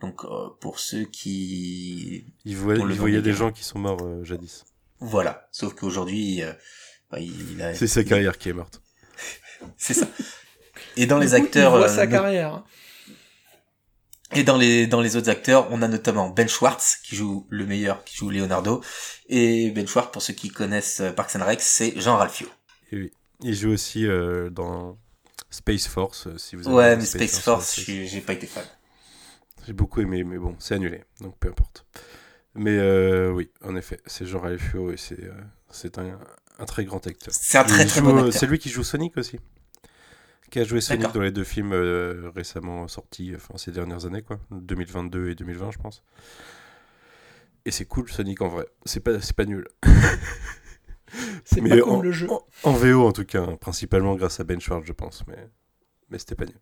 donc euh, pour ceux qui... Il, voyait des gens qui sont morts euh, jadis. Voilà, sauf qu'aujourd'hui, euh, il a... C'est sa carrière qui est morte. *laughs* C'est ça. Et dans les acteurs... Il voit sa carrière. Et dans les dans les autres acteurs, on a notamment Ben Schwartz qui joue le meilleur, qui joue Leonardo, et Ben Schwartz pour ceux qui connaissent Parks and Rec, c'est Jean Ralphio. Et oui, il joue aussi dans Space Force, si vous avez. Ouais, mais Space, Force, Force j'ai pas été fan. J'ai beaucoup aimé, mais bon, c'est annulé, donc peu importe. Mais euh, oui, en effet, c'est Jean Ralphio et c'est euh, c'est un, un, très grand acteur. C'est un très très bon acteur. C'est lui qui joue Sonic aussi. Qui a joué Sonic dans les deux films euh, récemment sortis, enfin ces dernières années, quoi. 2022 et 2020, je pense. Et c'est cool, Sonic en vrai. C'est pas, pas nul. *laughs* c'est pas comme le jeu. En, VO en tout cas, hein, principalement grâce à Ben Schwartz, je pense. Mais, mais c'était pas nul.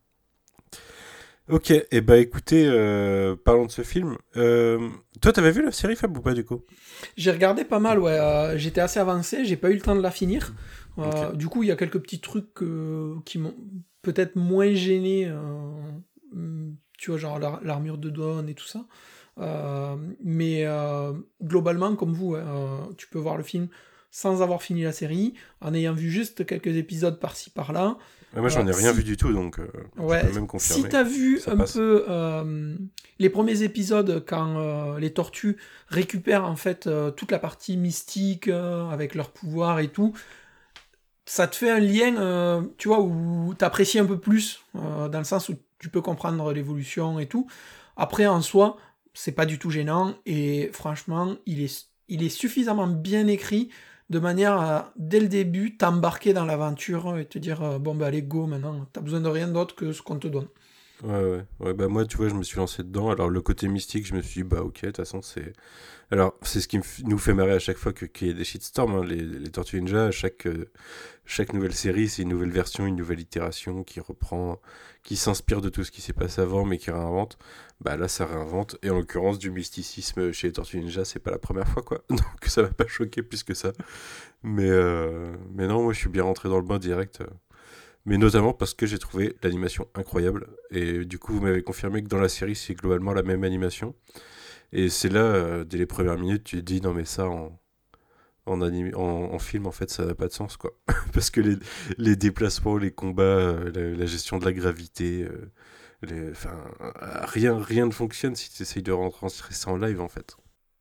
Ok, et eh bah ben, écoutez, euh, parlons de ce film. Euh, toi, t'avais vu la série Fab ou pas du coup? J'ai regardé pas mal, ouais. Euh, j'étais assez avancé, j'ai pas eu le temps de la finir. Du coup, il y a quelques petits trucs qui m'ont peut-être moins gêné. tu vois, genre l'armure de douane et tout ça. mais globalement, comme vous, tu peux voir le film sans avoir fini la série, en ayant vu juste quelques épisodes par-ci par-là moi, j'en ai rien vu du tout, donc euh, ouais, je peux même confirmer. Si t'as vu un peu euh, les premiers épisodes quand euh, les tortues récupèrent en fait toute la partie mystique avec leur pouvoir et tout, ça te fait un lien, tu vois, où t'apprécies un peu plus, dans le sens où tu peux comprendre l'évolution et tout. Après, en soi, c'est pas du tout gênant et franchement, il est, il est suffisamment bien écrit de manière à, dès le début, t'embarquer dans l'aventure et te dire euh, bon, bah allez, go maintenant, t'as besoin de rien d'autre que ce qu'on te donne. Ouais, ouais, ouais. Bah, moi, tu vois, je me suis lancé dedans. Alors, le côté mystique, je me suis dit, bah, ok, de toute façon, c'est. Alors, c'est ce qui nous fait marrer à chaque fois qu'il y a des shitstorms. Hein. Les, les Tortues Ninja, chaque, euh, chaque nouvelle série, c'est une nouvelle version, une nouvelle itération qui reprend, qui s'inspire de tout ce qui s'est passé avant, mais qui réinvente. Bah là, ça réinvente. Et en l'occurrence, du mysticisme chez les Tortues Ninja, c'est pas la première fois, quoi. *laughs* Donc ça m'a pas choqué plus que ça. Mais, euh... mais non, moi, je suis bien rentré dans le bain direct. Mais notamment parce que j'ai trouvé l'animation incroyable. Et du coup, vous m'avez confirmé que dans la série, c'est globalement la même animation. Et c'est là, euh, dès les premières minutes, tu te dis, non mais ça, en, en, en, film, en fait, ça n'a pas de sens, quoi. *laughs* Parce que les, les, déplacements, les combats, euh, la, gestion de la gravité, euh, les, rien, rien ne fonctionne si tu essayes de rentrer ça en live, en fait.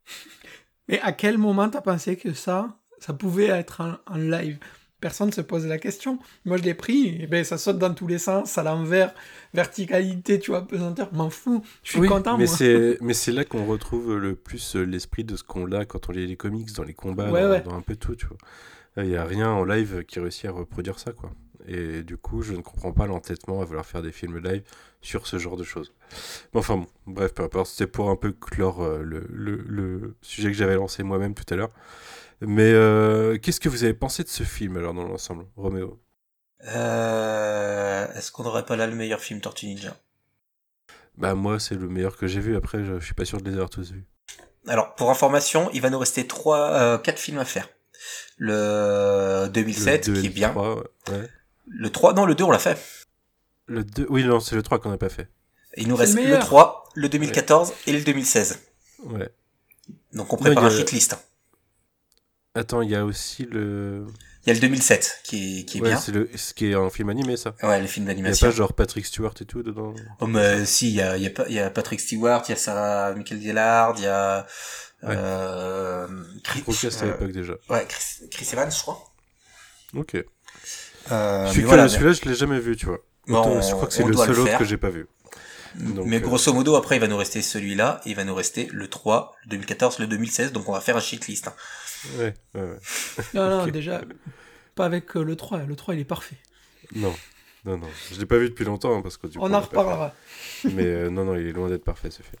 *laughs* Mais à quel moment t'as pensé que ça, ça pouvait être en live? Personne ne se pose la question. Moi, je l'ai pris, et ben, ça saute dans tous les sens, à l'envers, verticalité, tu vois, pesanteur, m'en fous. Je suis content, mais C'est, *laughs* mais c'est là qu'on retrouve le plus euh, l'esprit de ce qu'on a quand on lit les comics, dans les combats, dans, un peu tout, tu vois. Il n'y a rien en live qui réussit à reproduire ça, quoi. Et du coup, je ne comprends pas l'entêtement à vouloir faire des films live sur ce genre de choses. Mais enfin bon, bref, peu importe. C'était pour un peu clore euh, le, le, sujet que j'avais lancé moi-même tout à l'heure. Mais euh, qu'est-ce que vous avez pensé de ce film alors dans l'ensemble, Roméo? Euh, Est-ce qu'on n'aurait pas là le meilleur film Tortue Ninja? Bah moi, c'est le meilleur que j'ai vu. Après, je, je, suis pas sûr de les avoir tous vus. Alors, pour information, il va nous rester trois, quatre films à faire. Le 2007, qui est bien. ouais. Le 3, non, le 2, on l'a fait. Le 2, oui, non, c'est le 3 qu'on n'a pas fait. Il nous reste le, 3, le 2014 et le 2016. Ouais. Donc on prépare un shitlist. Attends, il y a aussi le. Il y a le 2007 qui est, qui est ouais, bien. C'est le, ce qui est un film animé, ça. Ouais, le film d'animation. Il n'y a pas genre Patrick Stewart et tout dedans. Oh, mais si, il y a, il y, a, y a Patrick Stewart, il y a Sarah Michael Gellar, il y a. Ouais. Euh, Chris, à l'époque déjà. Ouais, Chris, Chris Evans, je crois. Ok. Euh, je suis voilà, celui-là, je l'ai jamais vu, tu vois. Bon, je crois que c'est le seul autre que j'ai pas vu. Donc, mais euh, grosso modo, après, il va nous rester celui-là, il va nous rester le 3, le 2014, le 2016, donc on va faire un shitlist. Hein. Ouais, ouais, ouais. *laughs* Non, non, déjà, pas avec euh, le 3, le 3 il est parfait. Non, non, non, je l'ai pas vu depuis longtemps, hein, parce que du coup, On en reparlera. Mais euh, non, non, il est loin d'être parfait ce film.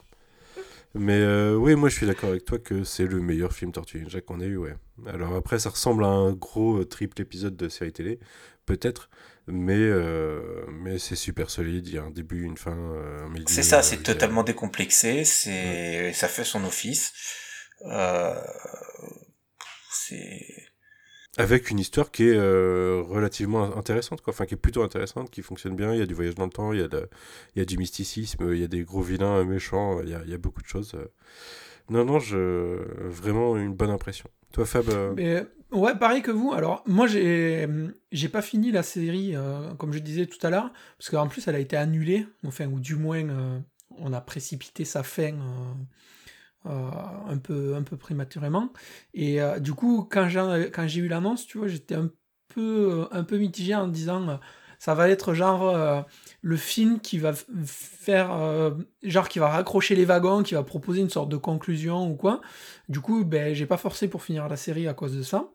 Mais euh, oui, moi je suis d'accord avec toi que c'est le meilleur film Tortue Ninja qu'on ait eu, ouais. Alors après, ça ressemble à un gros triple épisode de série télé, peut-être, mais, euh, mais c'est super solide. Il y a un début, une fin, euh, un milieu. C'est ça, c'est totalement décomplexé. C'est, ça fait son office. Euh, c'est avec une histoire qui est relativement intéressante, quoi. Enfin, qui est plutôt intéressante, qui fonctionne bien. Il y a du voyage dans le temps, il y a, du mysticisme, il y a des gros vilains méchants, il y a, beaucoup de choses. Non, non, je... vraiment une bonne impression. Toi, Fab Mais Ouais, pareil que vous. Alors, moi, j'ai, j'ai pas fini la série, euh, comme je disais tout à l'heure, parce qu'en plus, elle a été annulée, enfin, ou du moins, euh, on a précipité sa fin euh, un, peu, un peu prématurément. Et du coup, quand j'ai, quand j'ai eu l'annonce, tu vois, j'étais un peu, un peu mitigé en disant, ça va être genre le film qui va faire genre qui va raccrocher les wagons, qui va proposer une sorte de conclusion ou quoi. Du coup, ben j'ai pas forcé pour finir la série à cause de ça.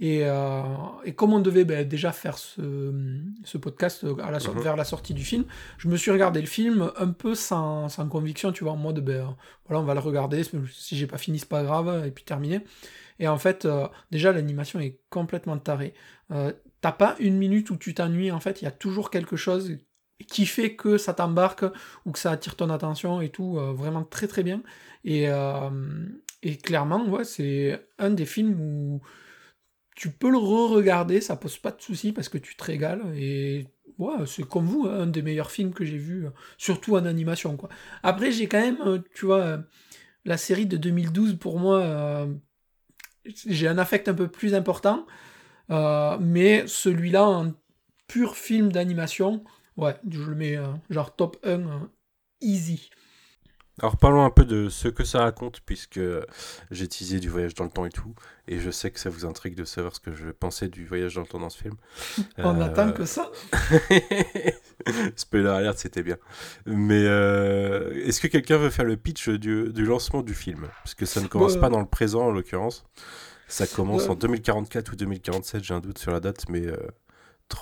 Et, euh, et, comme on devait ben, déjà faire ce, ce podcast à la, mhm. vers la sortie du film, je me suis regardé le film un peu sans, sans conviction, tu vois, en mode, ben, voilà, on va le regarder, si j'ai pas fini, c'est pas grave, et puis terminé. Et en fait, euh, déjà, l'animation est complètement tarée. Euh, T'as pas une minute où tu t'ennuies, en fait, il y a toujours quelque chose qui fait que ça t'embarque ou que ça attire ton attention et tout, euh, vraiment très très bien. Et, et clairement, ouais, c'est un des films où tu peux le re-regarder, ça pose pas de soucis parce que tu te régales et ouais, c'est comme vous, hein, un des meilleurs films que j'ai vu, surtout en animation quoi. Après j'ai quand même, euh, tu vois, euh, la série de 2012 pour moi, euh, j'ai un affect un peu plus important, mais celui-là, un pur film d'animation, ouais, je le mets genre top 1 easy. Alors parlons un peu de ce que ça raconte, puisque j'ai teasé du voyage dans le temps et tout, et je sais que ça vous intrigue de savoir ce que je pensais du voyage dans le temps dans ce film. *laughs* On euh... que ça *laughs* Spoiler alert, c'était bien. Mais euh, est-ce que quelqu'un veut faire le pitch du, lancement du film? Parce que ça ne commence pas dans le présent en l'occurrence, ça commence en 2044 ou 2047, j'ai un doute sur la date, mais euh,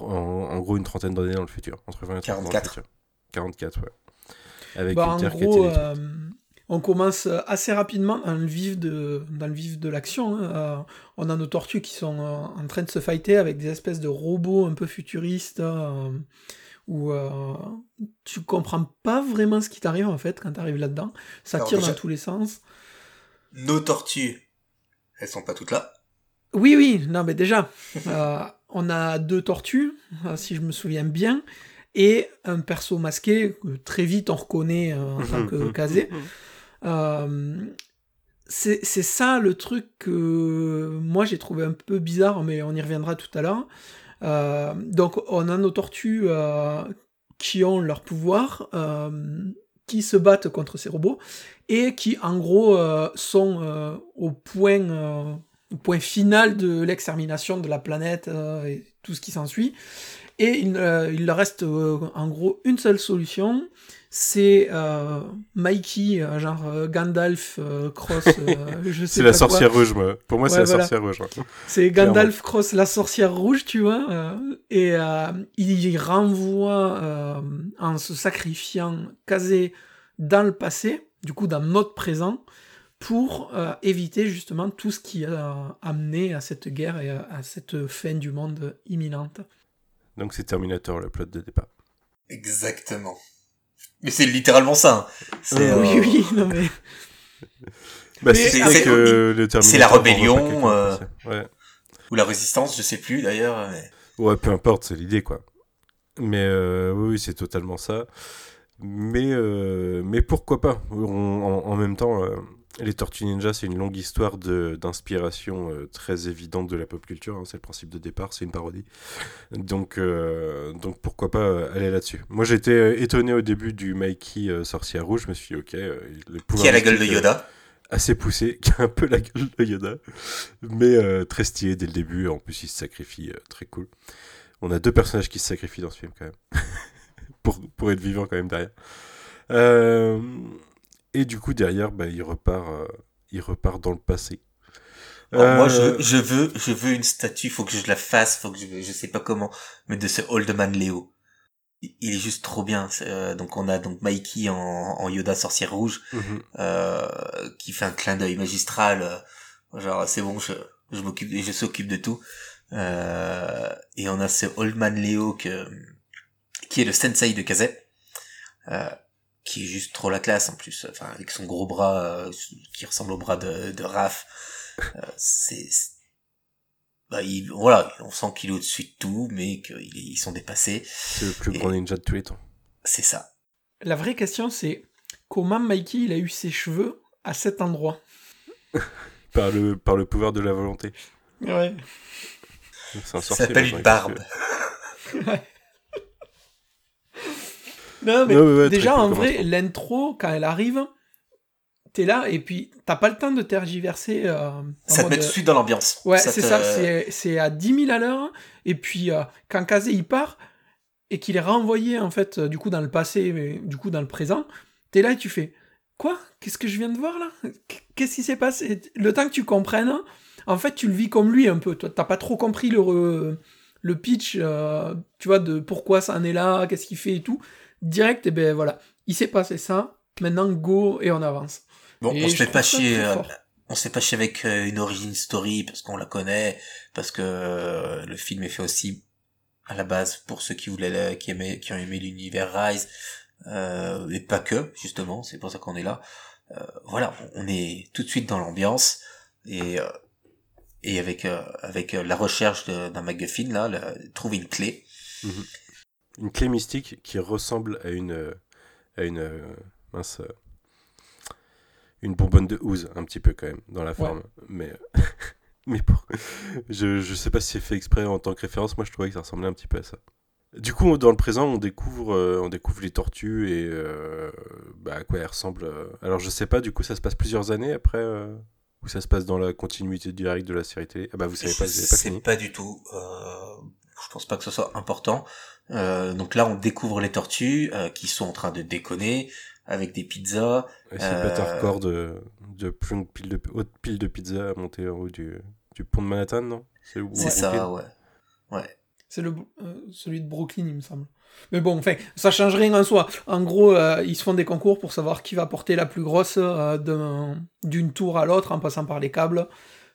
en, gros une trentaine d'années dans le futur, entre 20 et 30 44. 44, ouais. Avec bah, en gros, euh, on commence assez rapidement dans le vif de, dans le vif de l'action. Hein. Euh, on a nos tortues qui sont euh, en train de se fighter avec des espèces de robots un peu futuristes où tu comprends pas vraiment ce qui t'arrive en fait quand t'arrives là-dedans. Ça tire dans tous les sens. Nos tortues, elles sont pas toutes là. Oui, oui, non, mais déjà, *laughs* on a deux tortues, si je me souviens bien et un perso masqué que très vite on reconnaît euh, en tant que casé. Euh, c'est ça le truc que moi j'ai trouvé un peu bizarre, mais on y reviendra tout à l'heure. Euh, donc on a nos tortues qui ont leur pouvoir, qui se battent contre ces robots, et qui en gros sont au point, au point final de l'extermination de la planète et tout ce qui s'ensuit. Et il, euh, il leur reste euh, en gros une seule solution, c'est euh, Mikey, euh, genre Gandalf cross. *laughs* je sais c'est la sorcière rouge, moi. Pour moi, c'est la sorcière rouge. C'est Gandalf cross la sorcière rouge, tu vois. et il renvoie en se sacrifiant casé dans le passé, du coup dans notre présent, pour éviter justement tout ce qui a amené à cette guerre et à cette fin du monde imminente. Donc c'est Terminator le plot de départ. Exactement. Mais c'est littéralement ça. Hein. C'est, Oui, euh, oui, non mais. *laughs* Bah, c'est, la rébellion euh, ou la résistance, je sais plus d'ailleurs. Ouais, peu importe, c'est l'idée quoi. Mais euh, oui, c'est totalement ça. Mais mais pourquoi pas? En, même temps, les Tortues Ninja, c'est une longue histoire d'inspiration euh, très évidente de la pop culture. Hein, c'est le principe de départ, c'est une parodie. Donc, euh, donc pourquoi pas euh, aller là-dessus. Moi, j'étais étonné au début du Mikey Sorcière Rouge. Je me suis dit, ok. Le qui a la gueule de Yoda? Assez poussé, *laughs* qui a un peu la gueule de Yoda. Mais très stylé dès le début. En plus, il se sacrifie, très cool. On a deux personnages qui se sacrifient dans ce film, quand même. *laughs* pour, pour être vivant, quand même, derrière. Euh. Et du coup, derrière, bah, il, repart, euh, il repart dans le passé. Moi, je, euh, je, veux, je veux une statue, faut que je la fasse, faut que je, je sais pas comment, mais de ce Old Man Léo. Il est juste trop bien. Euh, donc on a donc Mikey en, en Yoda sorcière rouge, mhm. qui fait un clin d'œil magistral. genre c'est bon, je, je m'occupe, je s'occupe de tout. et on a ce Old Man Léo que, qui est le sensei de Kazet. Qui est juste trop la classe en plus, enfin avec son gros bras euh, qui ressemble au bras de, de Raph. Euh, c'est bah, il, voilà, on sent qu'il est au-dessus de tout, mais qu'ils sont dépassés. C'est le plus grand ninja de tous les temps. C'est ça. La vraie question, c'est comment Mikey il a eu ses cheveux à cet endroit? *laughs* Par le par le pouvoir de la volonté. Ouais. Ça s'appelle une barbe. ouais. *laughs* Non, mais déjà, en vrai, l'intro, quand elle arrive, t'es là et puis t'as pas le temps de tergiverser. Euh, ça te met tout de suite dans l'ambiance. Ouais, c'est ça, c'est à 10 000 à l'heure. Et puis, euh, quand Kazé il part et qu'il est renvoyé, en fait, euh, du coup, dans le passé, mais du coup, dans le présent, t'es là et tu fais Quoi? Qu'est-ce que je viens de voir là? Qu'est-ce qui s'est passé? Le temps que tu comprennes, en fait, tu le vis comme lui un peu. Toi, t'as pas trop compris le, le pitch, tu vois, de pourquoi ça en est là, qu'est-ce qu'il fait et tout direct, et ben voilà, il s'est passé ça, maintenant go et on avance. Bon, on se fait pas chier, euh, on s'est pas chier avec euh, une origin story parce qu'on la connaît, parce que euh, le film est fait aussi à la base pour ceux qui voulaient, qui aimaient, qui ont aimé l'univers Rise, euh, et pas que justement, c'est pour ça qu'on est là. voilà, on est tout de suite dans l'ambiance et et avec avec la recherche d'un MacGuffin là, trouver une clé. Mhm une clé mystique qui ressemble à une à une mince une bonbonne de houze un petit peu quand même dans la forme. Mais *laughs* mais pour... je je sais pas si c'est fait exprès en tant que référence. Moi je trouvais que ça ressemblait un petit peu à ça. Du coup dans le présent on découvre euh, on découvre les tortues et euh, bah, à quoi elles ressemblent euh. alors je sais pas du coup ça se passe plusieurs années après ou ça se passe dans la continuité directe de la série télé? Ah bah vous savez pas je sais pas du tout je pense pas que ce soit important euh, donc là, on découvre les tortues euh, qui sont en train de déconner avec des pizzas. c'est euh... pas record de, de, pile de haute pile de pizza à monter en haut du, du pont de Manhattan, non? C'est ça, ouais. Ouais. C'est le euh, celui de Brooklyn, il me semble. Mais bon, enfin, ça change rien en soi. En gros, euh, ils se font des concours pour savoir qui va porter la plus grosse d'une tour à l'autre en passant par les câbles.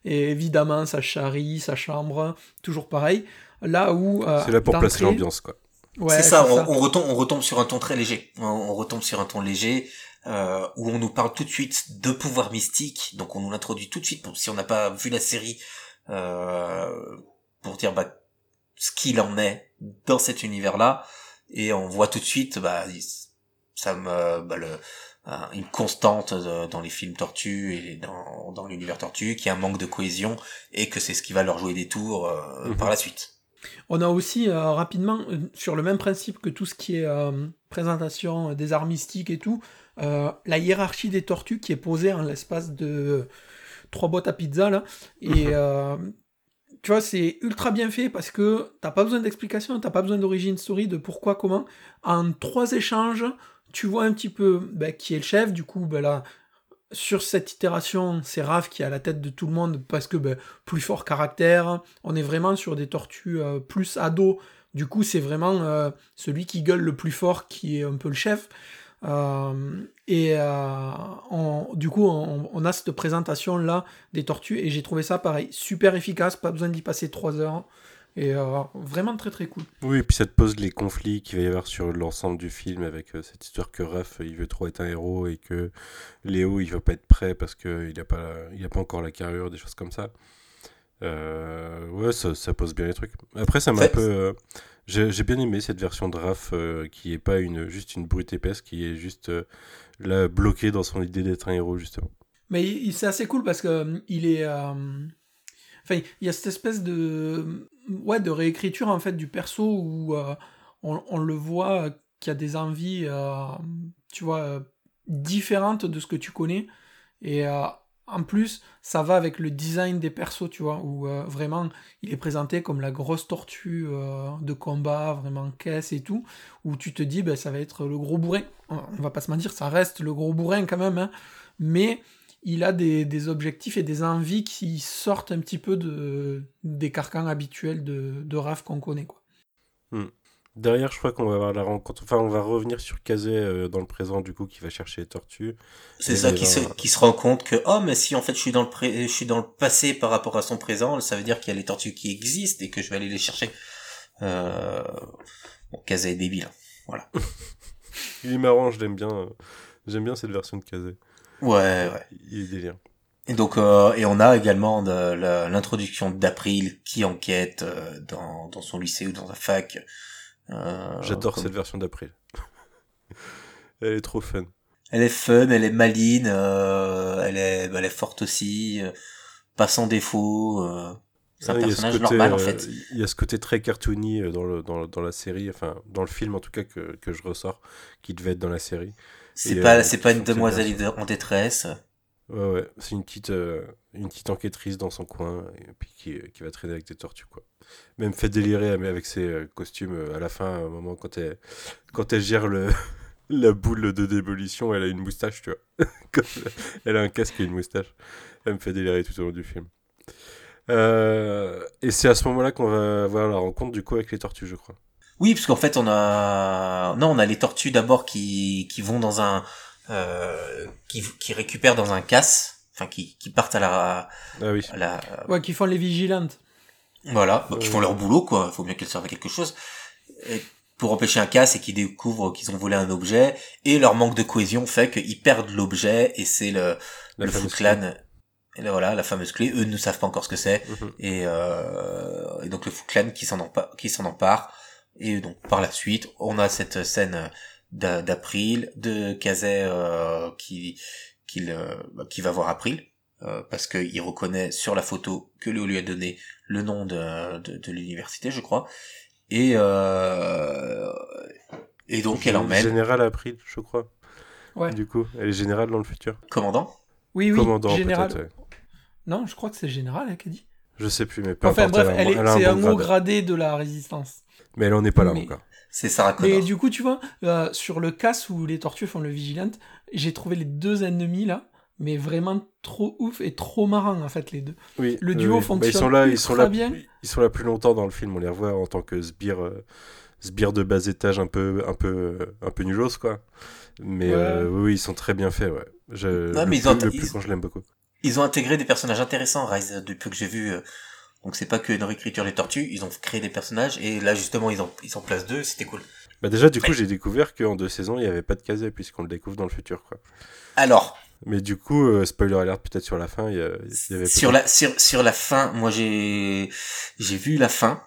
Et évidemment, ça charrie, ça chambre, toujours pareil. Là où. c'est là pour placer l'ambiance, quoi c'est ça, on, retombe, on retombe sur un ton très léger. On, retombe sur un ton léger euh, où on nous parle tout de suite de pouvoir mystique. Donc on nous l'introduit tout de suite, si on n'a pas vu la série, euh, pour dire bah, ce qu'il en est dans cet univers-là. Et on voit tout de suite, bah, ça me, bah, le, une constante dans les films Tortue et dans, dans l'univers Tortue, qui a un manque de cohésion et que c'est ce qui va leur jouer des tours euh, mhm. par la suite. On a aussi euh, rapidement, euh, sur le même principe que tout ce qui est euh, présentation des arts mystiques et tout, la hiérarchie des tortues qui est posée en l'espace de trois boîtes à pizza là. Et tu vois, c'est ultra bien fait parce que t'as pas besoin d'explication, t'as pas besoin d'origine story de pourquoi, comment. En trois échanges, tu vois un petit peu bah, qui est le chef, du coup, bah, là, sur cette itération, c'est Raph qui est à la tête de tout le monde parce que bah, plus fort caractère, on est vraiment sur des tortues euh, plus ados, du coup c'est vraiment euh, celui qui gueule le plus fort qui est un peu le chef. Euh, et du coup on, on, a cette présentation là des tortues et j'ai trouvé ça pareil, super efficace, pas besoin d'y passer 3 heures. Et euh, vraiment très très cool. Oui, et puis ça te pose les conflits qu'il va y avoir sur l'ensemble du film avec euh, cette histoire que Raph il veut trop être un héros et que Léo il veut pas être prêt parce qu'il n'a pas, il a pas encore la carrure, des choses comme ça. Euh, ouais, ça, ça, pose bien les trucs. Après, ça m'a un peu. J'ai bien aimé cette version de Raph qui est pas une, juste une brute épaisse, qui est juste là bloquée dans son idée d'être un héros, justement. Mais c'est assez cool parce que il est. Il y a cette espèce de ouais, de réécriture en fait du perso où euh, on, le voit qu'il y a des envies, euh, tu vois, différentes de ce que tu connais. Et euh, en plus, ça va avec le design des persos, tu vois, où vraiment il est présenté comme la grosse tortue de combat, vraiment caisse et tout, où tu te dis, ben, ça va être le gros bourrin. On va pas se mentir, ça reste le gros bourrin quand même, hein. mais il a des, objectifs et des envies qui sortent un petit peu de, des carcans habituels de, de RAF qu'on connaît. Quoi. Hmm. Derrière, je crois qu'on va avoir la rencontre. Enfin, on va revenir sur Kazé euh, dans le présent, du coup, qui va chercher les tortues. C'est ça, qui se, qui se rend compte que, oh, mais si en fait je suis dans le je suis dans le passé par rapport à son présent, ça veut dire qu'il y a les tortues qui existent et que je vais aller les chercher. Euh... Bon, Kazé est débile. Hein. Voilà. *laughs* Il est marrant, je l'aime bien. Euh, j'aime bien cette version de Kazé. Ouais, ouais. Il est délire. Et donc, euh, et on a également l'introduction d'April qui enquête euh, dans, dans son lycée ou dans sa fac. Euh, J'adore cette version d'April. *laughs* elle est trop fun. Elle est fun, elle est maline, euh, elle est, elle est forte aussi, pas sans défaut. c'est un personnage normal en fait. Il y a ce côté très cartoony dans, le, dans, dans la série, enfin dans le film en tout cas que, que je ressors, qui devait être dans la série. C'est pas, euh, c'est pas une demoiselle en détresse. Ouais, ouais, c'est une petite, euh, une petite enquêtrice dans son coin, et puis qui, qui, va traîner avec des tortues, quoi. Même fait délirer avec ses euh, costumes à la fin, à un moment, quand elle, quand elle gère le, *laughs* la boule de démolition, elle a une moustache, tu vois. *laughs* elle a un casque et une moustache. Elle me fait délirer tout au long du film. et c'est à ce moment-là qu'on va avoir la rencontre, du coup, avec les tortues, je crois. Oui, parce qu'en fait, on a non, on a les tortues d'abord qui qui vont dans un euh, qui qui récupèrent dans un casse, enfin qui qui partent à la ah oui. à la ouais, qui font les vigilantes. Voilà, bah, qui font leur boulot quoi. Il faut bien qu'elles servent à quelque chose. pour empêcher un casse et qui découvrent qu'ils ont volé un objet et leur manque de cohésion fait qu'ils perdent l'objet et c'est le le Foot Clan et là, voilà la fameuse clé eux ne savent pas encore ce que c'est mhm. et, euh, et donc le Foot Clan qui s'en empare, qui s'en empare et donc par la suite, on a cette scène d'April, de Kazé euh, qui qui, bah, qui va voir April euh, parce qu'il reconnaît sur la photo que Léo lui a donné le nom de, de, l'université, je crois. Et euh, et donc elle emmène. Général April, je crois. Ouais. Du coup, elle est générale dans le futur. Commandant. Oui, oui. Commandant, général. Non, je crois que c'est général, elle qui dit. Je sais plus, mais peu Enfin bref, c'est un, mot gradé de la résistance. Mais elle en est pas là encore. C'est Sarah Connor. Et du coup, tu vois, euh, sur le casse où les tortues font le vigilante, j'ai trouvé les deux ennemis là, mais vraiment trop ouf et trop marrant en fait les deux. Oui, le duo fonctionne bah, ils sont là, ils sont là, bien. Ils sont là plus longtemps dans le film. On les revoit en tant que sbires, euh, sbires de bas étage un peu, un peu, un peu nulos quoi. Mais euh, oui, ils sont très bien faits. Ouais. Je, non, mais ils ont, le plus quand je l'aime beaucoup. Ils ont intégré des personnages intéressants, Rise, depuis que j'ai vu. Donc c'est pas que une réécriture des tortues, ils ont créé des personnages et là justement ils ont ils en placent deux, c'était cool. Bah déjà du coup j'ai découvert qu'en deux saisons il n'y avait pas de casé puisqu'on le découvre dans le futur quoi. Alors. Mais du coup euh, spoiler alert peut-être sur la fin il y, avait sur la sur sur la fin moi j'ai j'ai vu la fin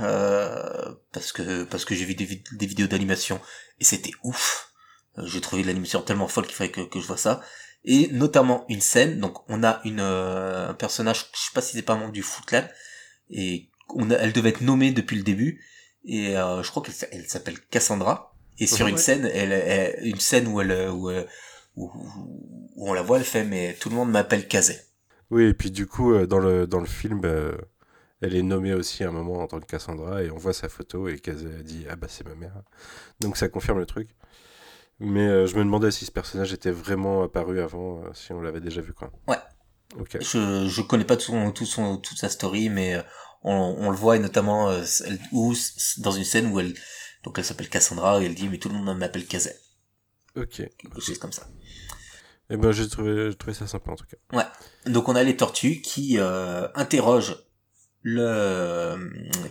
euh, parce que parce que j'ai vu des, des vidéos d'animation et c'était ouf. Euh, j'ai trouvé l'animation tellement folle qu'il fallait que, que je vois ça et notamment une scène. Donc on a une euh, un personnage, je sais pas si c'est pas un membre du Foot et on a, elle devait être nommée depuis le début et euh, je crois qu'elle elle, s'appelle Cassandra. Et sur une scène, elle, une scène où elle où, où, où, on la voit, elle fait mais tout le monde m'appelle Kazé. Oui et puis du coup euh, dans le dans le film. elle est nommée aussi à un moment en tant que Cassandra et on voit sa photo et Kazé a dit ah bah c'est ma mère donc ça confirme le truc Mais je me demandais si ce personnage était vraiment apparu avant, si on l'avait déjà vu quoi. Ouais. Ok. Je je connais pas tout son, tout son toute sa story, mais on, on le voit et notamment où dans une scène où elle donc elle s'appelle Cassandra et elle dit mais tout le monde m'appelle Kazet. Ok. Quelque chose comme ça. Eh ben j'ai trouvé, trouvé ça sympa en tout cas. Ouais. Donc on a les tortues qui euh, interrogent le euh,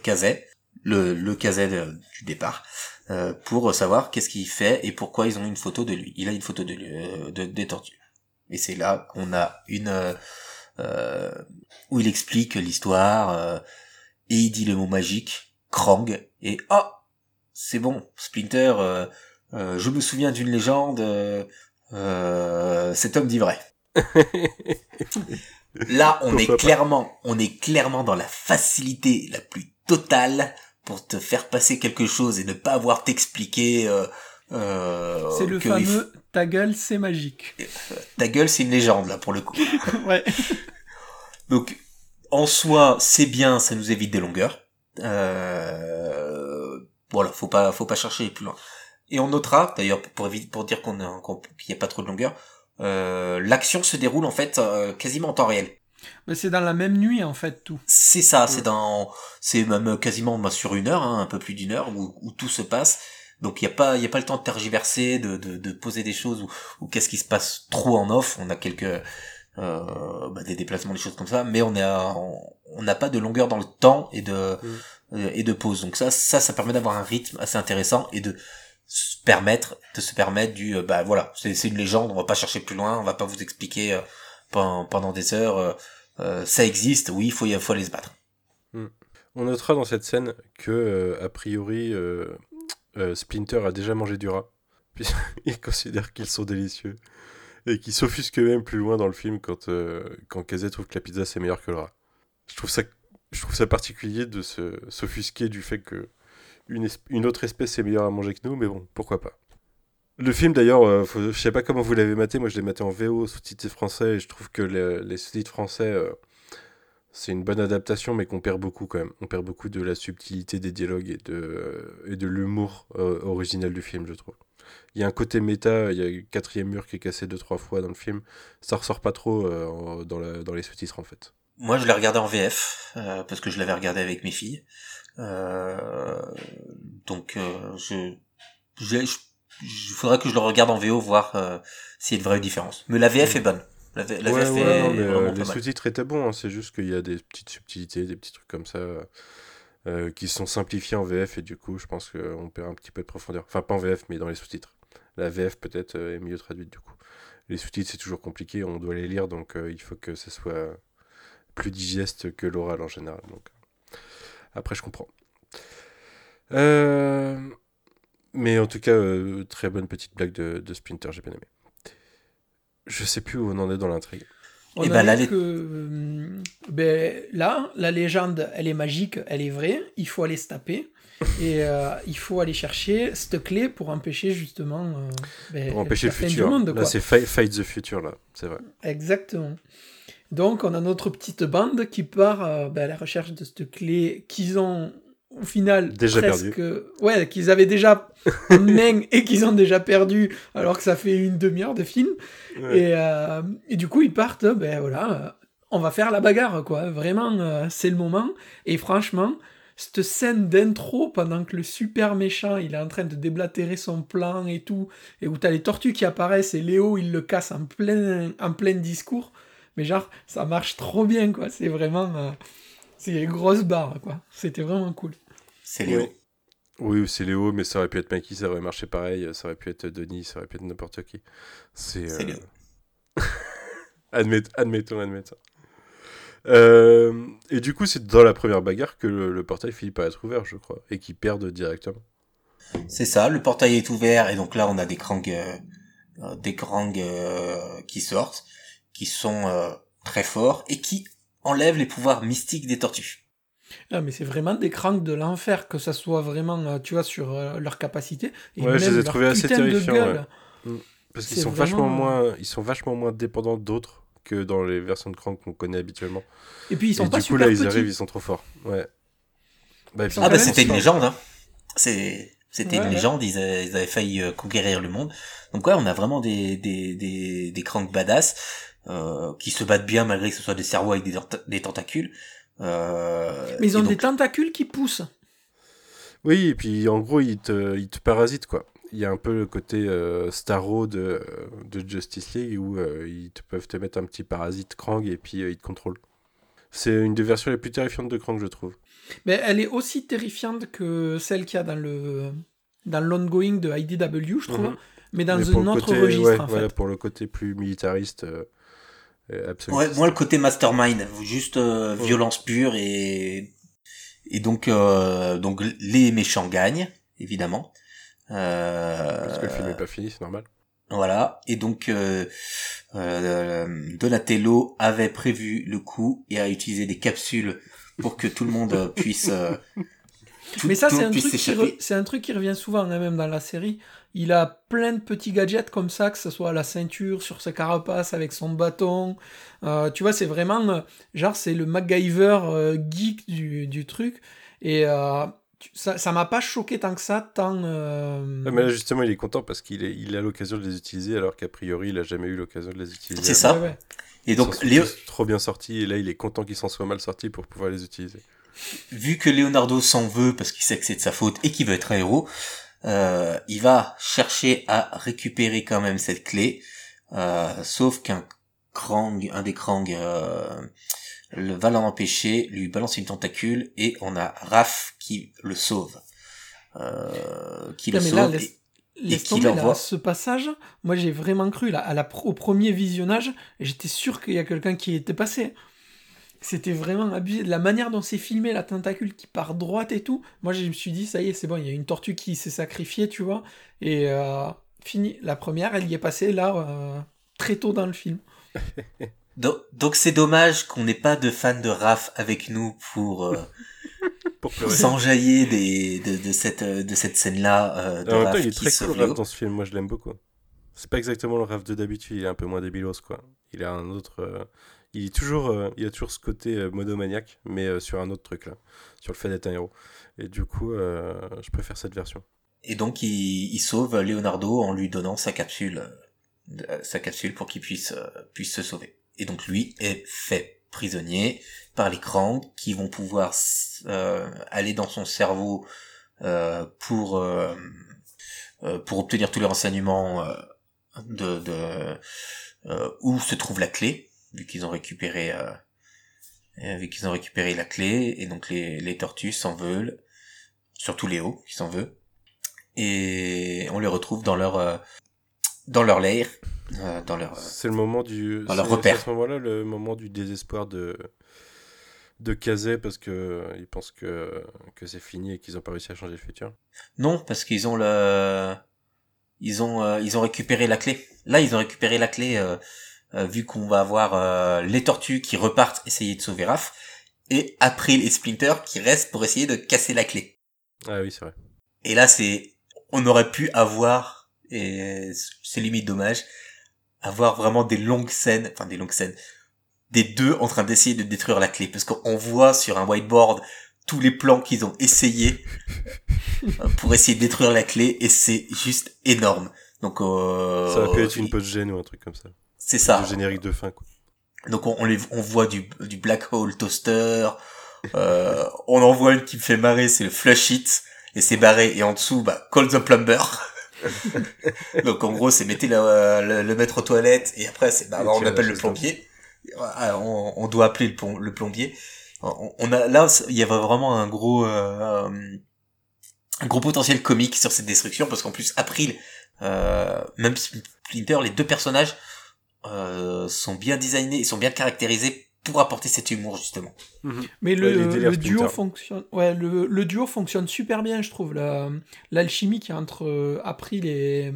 Kazet, le, le Kazet du départ, euh, pour savoir qu'est-ce qu'il fait et pourquoi ils ont une photo de lui. Il a une photo de, lui, euh, de des tortues. Et c'est là qu'on a une euh, où il explique l'histoire et il dit le mot magique Krang et oh c'est bon, Splinter, euh, euh, je me souviens d'une légende, euh, cet homme dit vrai. *laughs* Là, on est clairement, on est clairement dans la facilité la plus totale pour te faire passer quelque chose et ne pas avoir t'expliquer. c'est le fameux ta gueule, c'est magique. Ta gueule, c'est une légende là pour le coup. *laughs* ouais. *laughs* Donc, en soi, c'est bien, ça nous évite des longueurs. Euh, voilà, faut pas, faut pas chercher plus loin. Et on notera, d'ailleurs, pour, pour dire qu'on qu'il n'y a pas trop de longueur, euh, l'action se déroule en fait euh, quasiment en temps réel. Mais c'est dans la même nuit en fait tout. C'est ça, c'est dans, c'est même quasiment bah, sur une heure, hein, un peu plus d'une heure où, où, tout se passe. Donc il y a pas, il y a pas le temps de tergiverser, de, de, de poser des choses ou, ou qu'est-ce qui se passe trop en off. On a quelques euh, bah, des déplacements, des choses comme ça, mais on a, on n'a pas de longueur dans le temps et de, mm. Euh, et de pause. Donc ça, ça, ça permet d'avoir un rythme assez intéressant et de se permettre, de se permettre du, euh, bah voilà, c'est une légende, on va pas chercher plus loin, on va pas vous expliquer euh, pendant, pendant, des heures, ça existe, oui, il faut, faut aller se battre. Hmm. On notera dans cette scène que, a priori, Splinter a déjà mangé du rat, *laughs* puisqu'il considère qu'ils sont délicieux, et qu'il s'offusque même plus loin dans le film quand, quand Kazet trouve que la pizza c'est meilleur que le rat. Je trouve ça je trouve ça particulier de s'offusquer du fait que une, une, autre espèce est meilleure à manger que nous, mais bon, pourquoi pas. Le film d'ailleurs, euh, je sais pas comment vous l'avez maté, moi je l'ai maté en VO sous-titré français et je trouve que les, sous-titres français euh, c'est une bonne adaptation mais qu'on perd beaucoup quand même. On perd beaucoup de la subtilité des dialogues et de, euh, de l'humour original du film, je trouve. Il y a un côté méta, il y a le quatrième mur qui est cassé deux trois fois dans le film. Ça ressort pas trop dans, dans les sous-titres en fait. Moi, je l'ai regardé en VF euh, parce que je l'avais regardé avec mes filles. Euh, donc, euh, je, il faudrait que je le regarde en VO voir euh, s'il y a une vraie différence. Mais la VF est bonne. La, VF est euh, les sous-titres étaient bons. Hein, c'est juste qu'il y a des petites subtilités, des petits trucs comme ça. qui sont simplifiés en VF et du coup je pense qu'on perd un petit peu de profondeur. Enfin pas en VF mais dans les sous-titres. La VF peut-être est mieux traduite du coup. Les sous-titres c'est toujours compliqué, on doit les lire donc il faut que ce soit plus digeste que l'oral en général. Donc, après, je comprends. Euh, mais en tout cas, euh, très bonne petite blague de, de Splinter, j'ai bien aimé. Je sais plus où on en est dans l'intrigue. On et eh ben là, que, euh, ben, là, la légende, elle est magique, elle est vraie. Il faut aller se taper. et *laughs* il faut aller chercher cette clé pour empêcher justement. Ben, pour empêcher le futur. Monde, là, c'est fight, the future, là, c'est vrai. Exactement. Donc, on a notre petite bande qui part euh, ben, à la recherche de cette clé qu'ils ont au final déjà presque ouais qu'ils avaient déjà *laughs* en main et qu'ils ont déjà perdu alors que ça fait une demi-heure de film et, euh, et, du coup ils partent ben voilà euh, on va faire la bagarre quoi vraiment c'est le moment et franchement cette scène d'intro pendant que le super méchant il est en train de déblatérer son plan et tout et où t'as les tortues qui apparaissent et Léo il le casse en plein en plein discours mais genre, ça marche trop bien, quoi. C'est vraiment. Euh, c'est une grosse barre, quoi. C'était vraiment cool. C'est Léo. Oui, c'est Léo, mais ça aurait pu être Mikey, ça aurait marché pareil. Ça aurait pu être Denis, ça aurait pu être n'importe qui. C'est. Euh... *laughs* Léo. admettons, admettons. Euh, et du coup, c'est dans la première bagarre que le, portail finit par être ouvert, je crois, et qu'ils perdent directement. C'est ça, le portail est ouvert, et donc là, on a des crangs, euh, des crangs qui sortent qui sont euh, très forts et qui enlèvent les pouvoirs mystiques des tortues. Ah, mais c'est vraiment des cranks de l'enfer, que ça soit vraiment, euh, tu vois, sur euh, leur capacité. Et ouais, je les ai trouvés assez terrifiants. Mm. Parce qu'ils sont vachement moins, ils sont vachement moins dépendants d'autres que dans les versions de crank qu'on connaît habituellement. Et puis ils sont et pas du coup là ils arrivent, ils sont trop forts. Ouais. Bah, ah bah c'était une légende. Hein. C'est C'était une légende, ils, avaient, failli euh, conquérir le monde. Donc ouais, on a vraiment des des des, des cranks badass euh, qui se battent bien malgré que ce soit des cerveaux avec des, des tentacules. Euh, Mais ils ont des tentacules qui poussent. Oui, et puis en gros, ils te, ils te parasitent quoi. Il y a un peu le côté euh, Starro de, de Justice League où ils te, peuvent te mettre un petit parasite Krang et puis ils te contrôlent. C'est une des versions les plus terrifiantes de Krang, je trouve. Mais elle est aussi terrifiante que celle qu'il y a dans le dans l'ongoing de IDW, je trouve, mhm. mais dans un autre registre. en fait. pour le côté plus militariste. Euh, absolument. Ouais, moi le côté mastermind, juste euh, violence pure et et donc euh, donc les méchants gagnent évidemment. Parce que le film n'est pas fini, c'est normal. Voilà, et donc euh, Donatello avait prévu le coup et a utilisé des capsules pour que tout le monde puisse. Euh, Mais ça, c'est un, truc qui c'est un truc qui revient souvent, hein, même dans la série. Il a plein de petits gadgets comme ça, que ce soit à la ceinture, sur sa carapace, avec son bâton. Euh, tu vois, c'est vraiment. Euh, genre, c'est le MacGyver geek du, du, truc. Et. ça, ça m'a pas choqué tant que ça, tant. mais là, justement, il est content parce qu'il il a l'occasion de les utiliser alors qu'a priori, il a jamais eu l'occasion de les utiliser. C'est ça. Et donc, Léo... trop bien sorti, et là, il est content qu'il s'en soit mal sorti pour pouvoir les utiliser. Vu que Leonardo s'en veut parce qu'il sait que c'est de sa faute et qu'il veut être un héros, euh, il va chercher à récupérer quand même cette clé, euh, sauf qu'un Krang, un des Krang, euh, le va l'en empêcher, lui balance une tentacule et on a Raph qui le sauve. Qui le sauve. Laisse tomber là, ce passage, moi j'ai vraiment cru là, à la, au premier visionnage, j'étais sûr qu'il y a quelqu'un qui était passé. C'était vraiment abusé. De la manière dont c'est filmé, la tentacule qui part droite et tout, moi je me suis dit, ça y est, c'est bon, il y a une tortue qui s'est sacrifiée, tu vois. Et euh, fini. La première, elle y est passée là, euh, très tôt dans le film. *laughs* donc c'est dommage qu'on n'ait pas de fans de Raph avec nous pour. Euh, *laughs* s'enjailler des, de, de, cette, de cette scène-là. Euh, il est très cool dans ce film, moi je l'aime beaucoup. C'est pas exactement le Raph de d'habitude, il est un peu moins débilos quoi. Il a un autre. Euh, il, est toujours, euh, il a toujours ce côté euh, monomaniaque, mais sur un autre truc là, sur le fait d'être un héros. Et du coup, je préfère cette version. Et donc il, sauve Leonardo en lui donnant sa capsule, sa capsule pour qu'il puisse, puisse se sauver. Et donc lui est fait prisonnier par l'écran qui vont pouvoir euh, aller dans son cerveau euh, pour euh, pour obtenir tous les renseignements de où se trouve la clé vu qu'ils ont récupéré vu qu'ils ont récupéré la clé et donc les, les tortues s'en veulent surtout Léo qui s'en veut et on les retrouve dans leur dans leur lair dans leur c'est le moment du dans leur repère à ce moment-là le moment du désespoir de de caser parce que euh, ils pensent que, que c'est fini et qu'ils ont pas réussi à changer le futur Non, parce qu'ils ont le ils ont euh, ils ont récupéré la clé. Là, ils ont récupéré la clé euh, vu qu'on va avoir les tortues qui repartent essayer de sauver Raph et April et Splinter qui restent pour essayer de casser la clé. Ah oui, c'est vrai. Et là, c'est on aurait pu avoir et c'est limite dommage avoir vraiment des longues scènes, enfin des longues scènes, des deux en train d'essayer de détruire la clé parce qu'on voit sur un whiteboard tous les plans qu'ils ont essayé *laughs* pour essayer de détruire la clé et c'est juste énorme. Donc euh, ça aurait pu être une post gêne ou un truc comme ça. C'est ça. Le générique de fin quoi. Donc on, les, on voit du, du black hole toaster. Euh, on en voit une qui me fait marrer, c'est le flush it et c'est barré et en dessous bah call the plumber. *laughs* Donc en gros c'est mettez le, le, mettre aux toilettes et après c'est bah, on appelle le plombier. Ah, on, doit appeler le, le plombier. On, a là, il y avait vraiment un gros, euh, un gros potentiel comique sur cette destruction parce qu'en plus April, euh, même Splinter, les deux personnages euh, sont bien designés, ils sont bien caractérisés pour apporter cet humour justement. Mhm. Mais le, duo fonctionne, ouais, le, duo fonctionne super bien, je trouve. L'alchimie qui entre April et,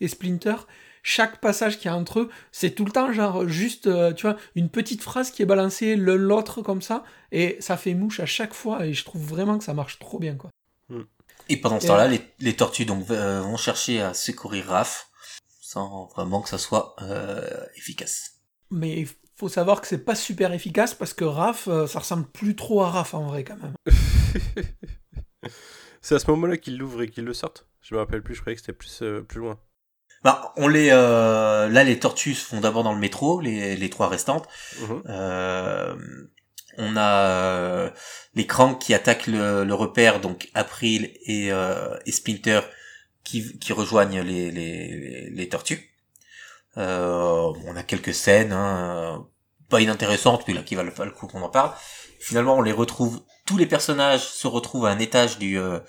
et Splinter, chaque passage qu'il y a entre eux, c'est tout le temps genre juste, euh, tu vois, une petite phrase qui est balancée l'un l'autre comme ça, et ça fait mouche à chaque fois, et je trouve vraiment que ça marche trop bien, quoi. Hmm. Et pendant ce temps-là, les, tortues donc euh, vont chercher à secourir Raph, sans vraiment que ça soit euh, efficace. Mais il faut savoir que c'est pas super efficace parce que Raph, ça ressemble plus trop à Raph en vrai quand même. *laughs* C'est à ce moment-là qu'ils l'ouvrent et qu'ils le sortent. Je me rappelle plus, je croyais que c'était plus, plus loin. Bah, on les, là, les tortues se font d'abord dans le métro, les, les trois restantes. Mhm. Euh, on a euh, les Cranks qui attaquent le, repère, donc April et, euh, et Splinter qui, qui rejoignent les, les, les tortues. Euh, on a quelques scènes, hein, pas inintéressantes, mais là qui valent le coup qu'on en parle. Finalement, on les retrouve, tous les personnages se retrouvent à un étage du euh,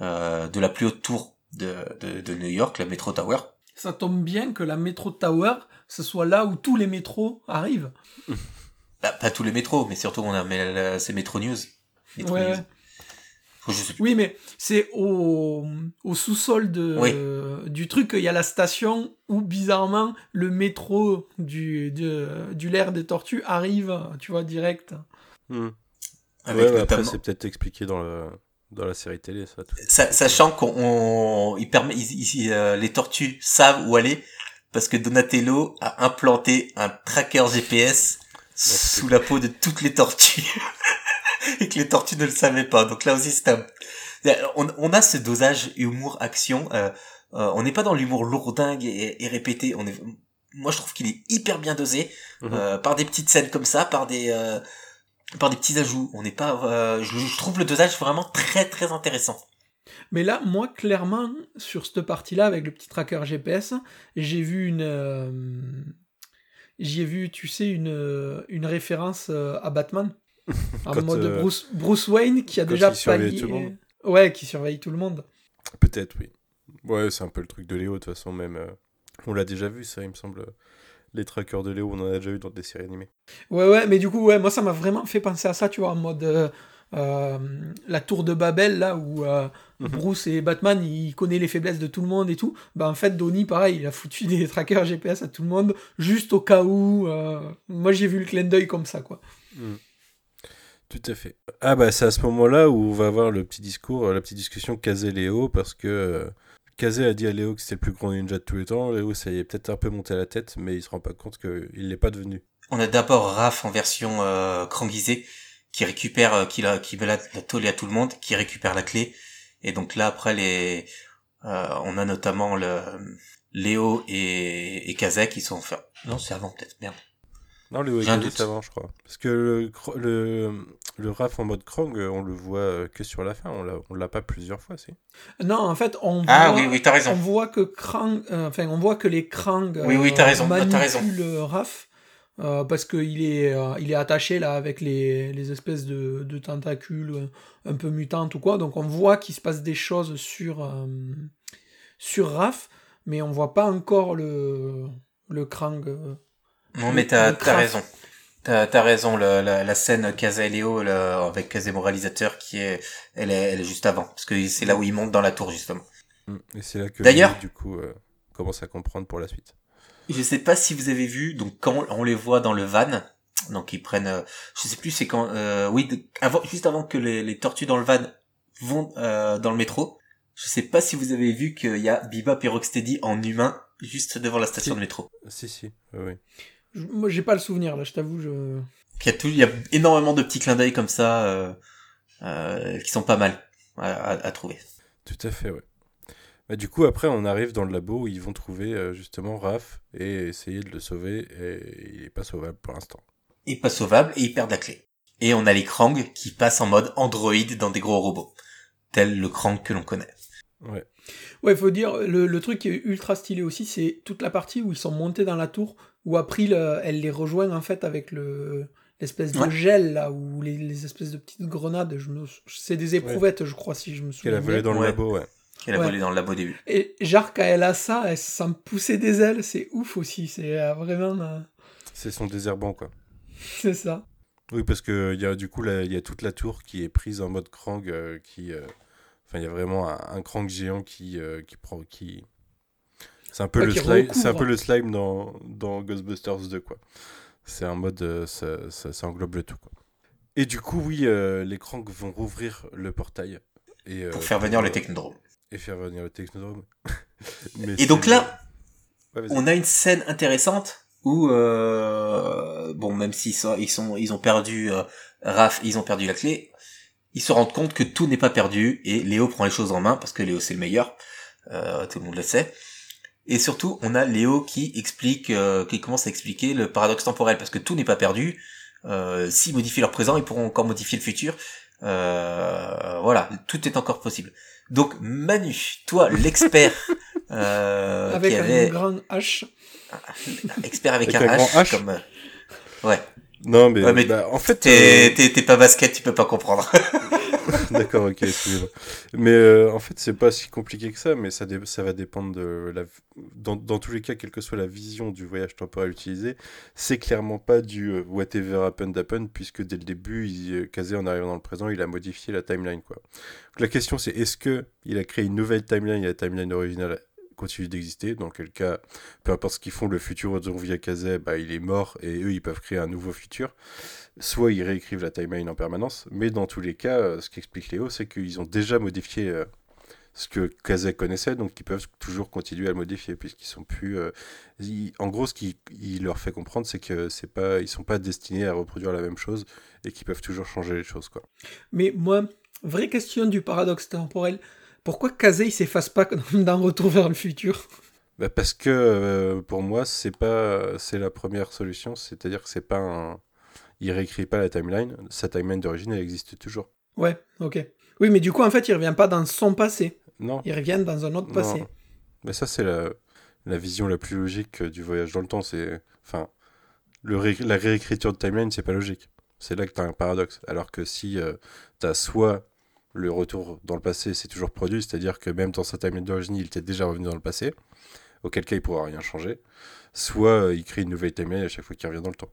de la plus haute tour de, de, de New York, la Metro Tower. Ça tombe bien que la Metro Tower, ce soit là où tous les métros arrivent. Bah, pas tous les métros, mais surtout on a c'est Metro News. Oui, mais c'est au, au sous-sol de du truc il y a la station où bizarrement le métro du du l'air des tortues arrive, tu vois, direct. Hmm. ouais, après c'est peut-être expliqué dans le dans la série télé ça. sachant qu'on il permet euh, les tortues savent où aller parce que Donatello a implanté un tracker GPS sous la peau de toutes les tortues *laughs* et que les tortues ne le savaient pas. Donc là aussi, c'est un... on, a ce dosage humour action. Euh, euh, on n'est pas dans l'humour lourdingue et, et, répété. On est, moi, je trouve qu'il est hyper bien dosé mhm. euh, par des petites scènes comme ça, par des euh, par des petits ajouts. On n'est pas. Euh, je, je, trouve le dosage vraiment très très intéressant. Mais là, moi, clairement, sur cette partie-là, avec le petit tracker GPS, j'ai vu une j'y ai vu, tu sais, une, une référence euh, à Batman. En mode euh, Bruce, Bruce, Wayne qui a déjà pallié. Ouais, qui surveille tout le monde. Peut-être, oui. Ouais, c'est un peu le truc de Léo, de toute façon, même. Euh, on l'a déjà vu, ça, il me semble. Les trackers de Léo, on en a déjà eu dans des séries animées. Ouais, ouais, mais du coup, ouais, moi, ça m'a vraiment fait penser à ça, tu vois, en mode. Euh, la tour de Babel, là où euh, mhm. Bruce et Batman, il connaît les faiblesses de tout le monde et tout. Bah, en fait, Donnie, pareil, il a foutu *laughs* des trackers GPS à tout le monde, juste au cas où. Euh, moi, j'ai vu le clin d'œil comme ça, quoi. Mhm. Tout à fait. Ah, bah, c'est à ce moment-là où on va avoir le petit discours, la petite discussion Kazé-Léo, parce que. Kazé a dit à Léo que c'était le plus grand ninja de tous les temps. Léo, ça y est peut-être un peu monté à la tête, mais il se rend pas compte qu'il l'est pas devenu. On a d'abord Raph en version euh, qui récupère, euh, qui, la, qui la, la à tout le monde, qui récupère la clé. Et donc là, après, les, euh, on a notamment le Léo et, et Kazek qui sont... Enfin, non, c'est avant peut-être, merde. Non, et Kazek, c'est avant, je crois. Parce que le, le, le RAF en mode Krang, on le voit que sur la fin, on l'a, on l'a pas plusieurs fois, si. Non, en fait, on ah, voit, oui, oui, raison. On voit que Krang, euh, enfin, on voit que les Krang oui, oui, t'as raison, manipulent raison. le RAF. Euh, parce qu'il est, euh, il est attaché là avec les, les espèces de, de, tentacules euh, un peu mutantes ou quoi. Donc on voit qu'il se passe des choses sur, sur Raph, mais on voit pas encore le, le Krang. Non, mais t'as as raison. T'as as raison, la, la, scène Casa et Léo avec Casa moralisateur qui est elle, est, elle est juste avant, parce que c'est là où il monte dans la tour justement. Mm. Et c'est là que D'ailleurs, du coup, commence à comprendre pour la suite. Je sais pas si vous avez vu, donc quand on les voit dans le van, donc ils prennent, euh, je sais plus c'est quand, euh, oui, avant, juste avant que les, les, tortues dans le van vont euh, dans le métro. Je sais pas si vous avez vu qu'il y a Bebop et Rocksteady en humain juste devant la station de métro. Si si, oui. Moi j'ai pas le souvenir là, je t'avoue. Je... Il y a tout, il y a énormément de petits clins d'œil comme ça euh, euh, qui sont pas mal à, à, à trouver. Tout à fait, ouais. Bah, du coup, après, on arrive dans le labo où ils vont trouver euh, justement Raph et essayer de le sauver. Et il est pas sauvable pour l'instant. Il est pas sauvable et il perd la clé. Et on a les Krang qui passent en mode Android dans des gros robots. Tel le Krang que l'on connaît. Ouais. Ouais, il faut dire, le, truc qui est ultra stylé aussi, c'est toute la partie où ils sont montés dans la tour, où April, elle les rejoint en fait avec le l'espèce de gel là, ou les, espèces de petites grenades. Je me... C'est des éprouvettes, je crois, si je me souviens. Qu'elle a volé dans le labo, ouais. Elle a volé dans le labo début. Et genre, quand elle a ça, elle sent pousser des ailes, c'est ouf aussi. C'est euh, vraiment. Euh, c'est son désherbant, quoi. *laughs* c'est ça. Oui, parce que y a, du coup, il y a toute la tour qui est prise en mode Krang, euh, qui. Enfin, il y a vraiment un, Krang géant qui, qui prend. Qui... C'est un peu, le slime, c'est un peu le slime dans, dans Ghostbusters 2, quoi. C'est un mode. Ça, ça, englobe le tout, quoi. Et du coup, oui, les Krang vont rouvrir le portail. Et, pour faire venir le Technodrome et faire venir le Technodrome. *laughs* et donc là, on a une scène intéressante où, euh, bon, même s'ils sont, ils sont, ils ont perdu euh, Raph, ils ont perdu la clé. ils se rendent compte que tout n'est pas perdu et Léo prend les choses en main parce que Léo c'est le meilleur, euh, tout le monde le sait. Et surtout, on a Léo qui explique, euh, qui commence à expliquer le paradoxe temporel parce que tout n'est pas perdu. Euh, S'ils modifient leur présent, ils pourront encore modifier le futur. Euh, voilà, tout est encore possible. Donc Manu, toi *laughs* l'expert euh, avec un grand H, expert avec, un, H, comme euh, ouais. Non mais, bah, en fait t'es pas basket, tu peux pas comprendre. *laughs* D'accord, ok, excusez-moi. Mais euh, en fait, c'est pas si compliqué que ça, mais ça, ça va dépendre de la. Dans, dans, tous les cas, quelle que soit la vision du voyage temporel utilisé, c'est clairement pas du euh, whatever happened happened, puisque dès le début, il, euh, Kazé, en arrivant dans le présent, il a modifié la timeline, quoi. Donc, la question, c'est est-ce que il a créé une nouvelle timeline et la timeline originale continue d'exister, dans quel cas, peu importe ce qu'ils font, le futur de via Kazé, bah, il est mort et eux, ils peuvent créer un nouveau futur. Soit ils réécrivent la timeline en permanence, mais dans tous les cas, euh, ce qu'explique Léo, c'est qu'ils ont déjà modifié euh, ce que Kazek connaissait, donc ils peuvent toujours continuer à le modifier, puisqu'ils sont plus... Euh, en gros, ce qui leur fait comprendre, c'est que c'est pas, ils sont pas destinés à reproduire la même chose, et qu'ils peuvent toujours changer les choses, quoi. Mais moi, vraie question du paradoxe temporel, pourquoi Kazé il s'efface pas *laughs* dans Retour vers le futur? Bah parce que pour moi c'est pas c'est la première solution c'est-à-dire que c'est pas un il réécrit pas la timeline, sa timeline d'origine, elle existe toujours. Ouais, ok. Oui, mais du coup, en fait, il revient pas dans son passé. Non. Il revient dans un autre passé. Mais ça, c'est la, la vision la plus logique du voyage dans le temps. C'est, enfin, le la réécriture de timeline, c'est pas logique. C'est là que tu as un paradoxe. Alors que si euh, tu as soit le retour dans le passé, c'est toujours produit, c'est-à-dire que même dans sa timeline d'origine, il était déjà revenu dans le passé, auquel cas il pourra rien changer, soit euh, il crée une nouvelle timeline à chaque fois qu'il revient dans le temps.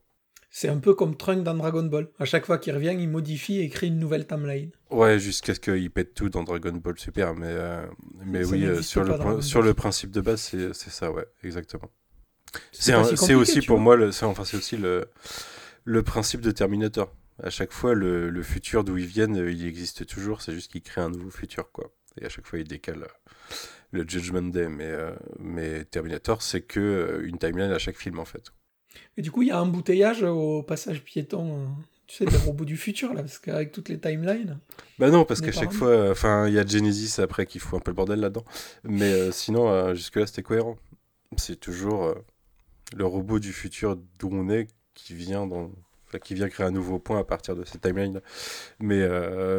C'est un peu comme Trunk dans Dragon Ball. À chaque fois qu'il revient, il modifie et crée une nouvelle timeline. Ouais, jusqu'à ce qu'il pète tout dans Dragon Ball Super. Mais, euh, mais oui, euh, sur, le, sur le principe de base, c'est ça, ouais, exactement. C'est aussi pour moi, le, enfin, c'est aussi le, le principe de Terminator. À chaque fois, le, le futur d'où ils viennent, euh, il existe toujours. C'est juste qu'il crée un nouveau futur, quoi. Et à chaque fois, il décale le Judgment Day. Mais, mais Terminator, c'est que une timeline à chaque film, en fait. Et du coup, il y a un embouteillage au passage piéton, euh, tu sais, des robots du futur, là, parce qu'avec toutes les timelines. Bah non, parce qu'à chaque fois, enfin, il y a Genesis après qui fout un peu le bordel là-dedans. Mais euh, sinon, euh, jusque-là, c'était cohérent. C'est toujours le robot du futur d'où on est qui vient dans qui vient créer un nouveau point à partir de cette timeline. Mais,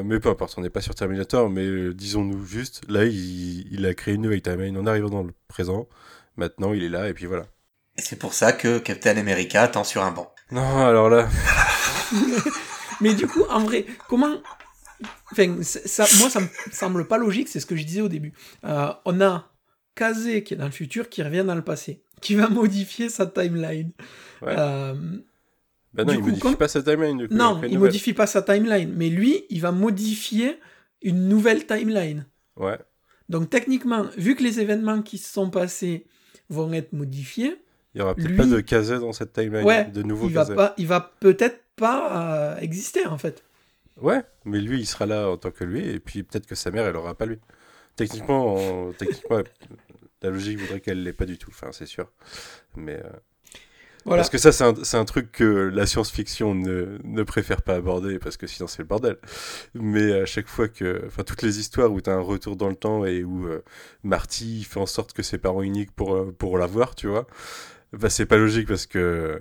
mais peu importe, on n'est pas sur Terminator, mais disons-nous juste, là, il, il, a créé une nouvelle timeline en arrivant dans le présent. Maintenant, il est là, et puis voilà. Et c'est pour ça que Captain America attend sur un banc. Non, alors là. *laughs* Mais du coup, en vrai, comment. Enfin, ça, moi, ça me semble pas logique, c'est ce que je disais au début. Euh, on a Kazé qui est dans le futur, qui revient dans le passé, qui va modifier sa timeline. Ouais. Ben non, il modifie pas sa timeline. Du coup, non, il modifie pas sa timeline, mais lui, il va modifier une nouvelle timeline. Ouais. Donc techniquement, vu que les événements qui se sont passés vont être modifiés, il y aura peut-être pas de Kazé dans cette timeline, de nouveau il va pas, il va peut-être pas euh, exister en fait. Ouais, mais lui, il sera là en tant que lui, et puis peut-être que sa mère, elle aura pas lui. Techniquement, techniquement la logique voudrait qu'elle l'ait pas du tout, enfin, c'est sûr. Mais. Euh, voilà. Parce que ça, c'est un, un, truc que la science-fiction ne, ne, préfère pas aborder, parce que sinon c'est le bordel. Mais à chaque fois que. Enfin, toutes les histoires où tu as un retour dans le temps et où euh, Marty fait en sorte que ses parents uniques pour, pour l'avoir, tu vois. Bah, c'est pas logique parce que.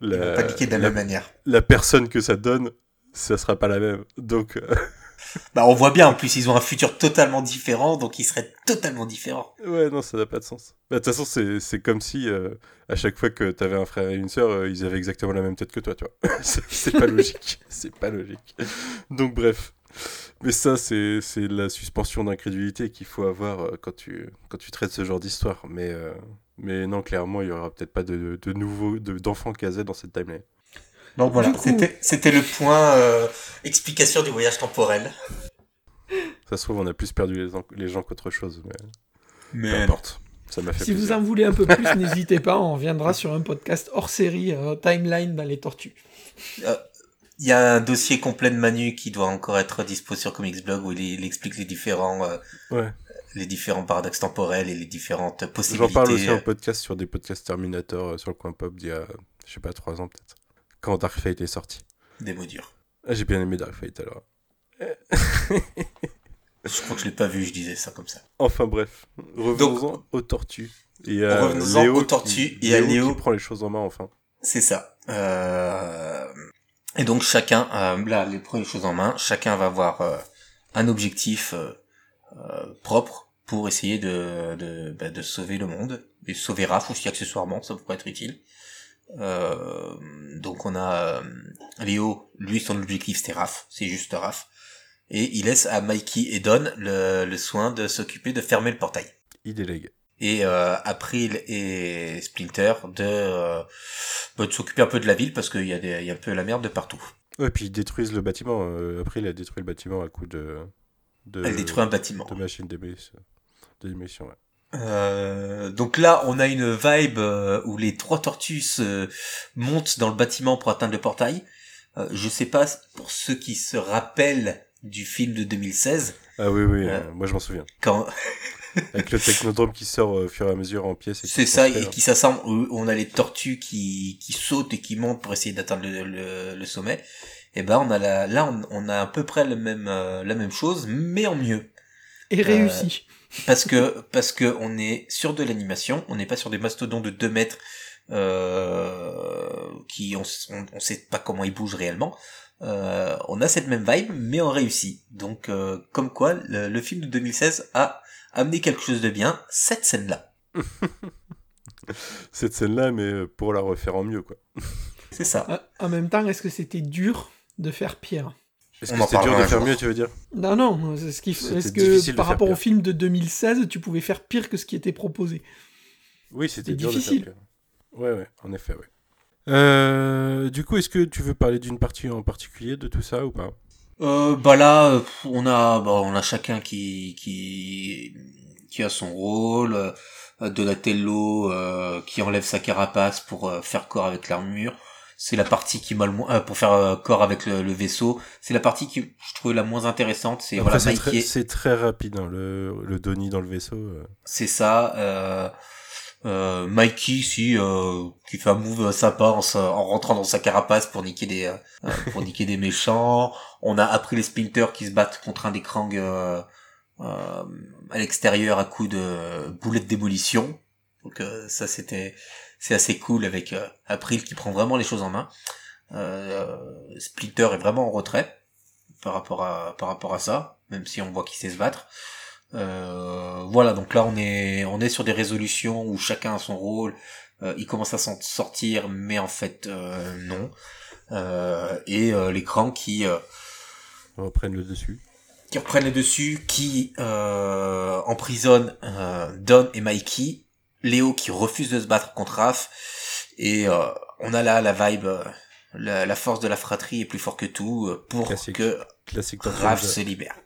La, pas de la, même manière. La personne que ça donne, ça sera pas la même. Donc. *laughs* Euh, *laughs* bah, on voit bien, en plus, ils ont un futur totalement différent, donc ils seraient totalement différents. Ouais, non, ça n'a pas de sens. Bah, de toute façon, c'est comme si, euh, à chaque fois que t'avais un frère et une sœur, euh, ils avaient exactement la même tête que toi, tu vois. *laughs* c'est pas logique. *laughs* C'est pas logique. Donc, bref. Mais ça, c'est la suspension d'incrédulité qu'il faut avoir quand, tu, quand tu traites ce genre d'histoire. Mais, mais non, clairement, il y aura peut-être pas de, de nouveaux d'enfants casés dans cette timeline. Donc voilà, c'était le point euh, explication du voyage temporel. Ça se trouve, on a plus perdu les, les gens qu'autre chose, mais, mais peu importe. Ça m'a fait si vous en voulez un peu plus, *laughs* n'hésitez pas, on reviendra sur un podcast hors série, euh, Timeline dans les tortues. Euh, il y a un dossier complet de Manu qui doit encore être dispo sur Comics Blog où il, il explique les différents ouais les différents paradoxes temporels et les différentes possibilités. J'en parle aussi en podcast sur des podcasts Terminator euh, sur le coin pop d'il y a, je sais pas, trois ans peut-être. Quand Dark Fate est sorti. Des mots durs. Ah, j'ai bien aimé Dark Fate alors. *laughs* Je crois que je l'ai pas vu, je disais ça comme ça. Enfin bref, revenons aux tortues. Et à revenons aux tortues et à Léo qui prend les choses en main enfin. C'est ça. Euh... Et donc chacun, euh, là, les premières choses en main, chacun va avoir euh, un objectif euh, euh, propre pour essayer de, de, bah, de sauver le monde et sauver Raph aussi accessoirement, ça pourrait être utile. Donc on a Léo, lui son objectif c'était Raph, c'est juste Raph, et il laisse à Mikey et Don le, le soin de s'occuper de fermer le portail. Il délègue et euh, April et Splinter de, euh, bah, de s'occuper un peu de la ville parce qu'il y, a des, y a un peu la merde de partout. Ouais, puis ils détruisent le bâtiment. Euh, April a détruit le bâtiment à coup de. de Elle détruit un bâtiment. De machine de démolition, ouais. Euh, donc là, on a une vibe euh, où les trois tortues montent dans le bâtiment pour atteindre le portail. Euh, je sais pas pour ceux qui se rappellent du film de 2016. Ah oui oui, moi je m'en souviens. Quand *laughs* *laughs* Avec le technodrome qui sort au fur et à mesure en pièces. C'est ça, et qui s'assemble. On a les tortues qui, qui sautent et qui montent pour essayer d'atteindre le, le, le, sommet. Et ben on a la, là on, a à peu près le même, euh, la même chose, mais en mieux. Et réussi. Euh, parce que parce que on est sur de l'animation, on n'est pas sur des mastodons de 2 mètres euh, qui on, on, sait pas comment ils bougent réellement. Euh, on a cette même vibe, mais on réussit. Donc, euh, comme quoi, le, le, film de 2016 a amener quelque chose de bien, cette scène-là. *laughs* cette scène-là, mais euh, pour la refaire en mieux, quoi. C'est ça. Euh, en même temps, est-ce que c'était dur de faire pire Est-ce que c'était dur de faire mieux, tu veux dire? Non, non. Est-ce, est que par rapport au film de 2016, tu pouvais faire pire que ce qui était proposé? Oui, c'était difficile. Ouais, ouais, en effet, ouais. Euh, du coup, est-ce que tu veux parler d'une partie en particulier de tout ça ou pas? Euh, bah là, on a, bah, on a chacun qui, qui, qui a son rôle. Euh, Donatello euh, qui enlève sa carapace pour euh, faire corps avec l'armure. C'est la partie qui m'a le moins, pour faire corps avec le, vaisseau. C'est la partie qui je trouve la moins intéressante. C'est voilà, c'est très, très, rapide hein, le, le Donnie dans le vaisseau. C'est ça. Euh, euh, Mikey si euh, qui fait un move sympa en, en, rentrant dans sa carapace pour niquer des euh, pour niquer des méchants on a appris les Splinters qui se battent contre un des Krang euh, euh, à l'extérieur à coup de boulettes démolition donc ça c'était c'est assez cool avec April qui prend vraiment les choses en main Splinter est vraiment en retrait par rapport à par rapport à ça même si on voit qu'il sait se battre euh, voilà, donc là on est on est sur des résolutions où chacun a son rôle. Euh, il commence à s'en sortir, mais en fait euh, non. et l'écran qui reprennent le dessus. Qui reprennent le dessus, qui emprisonne Don et Mikey. Léo qui refuse de se battre contre Raph. Et on a là la vibe, la, force de la fratrie est plus fort que tout pour que Raph se libère.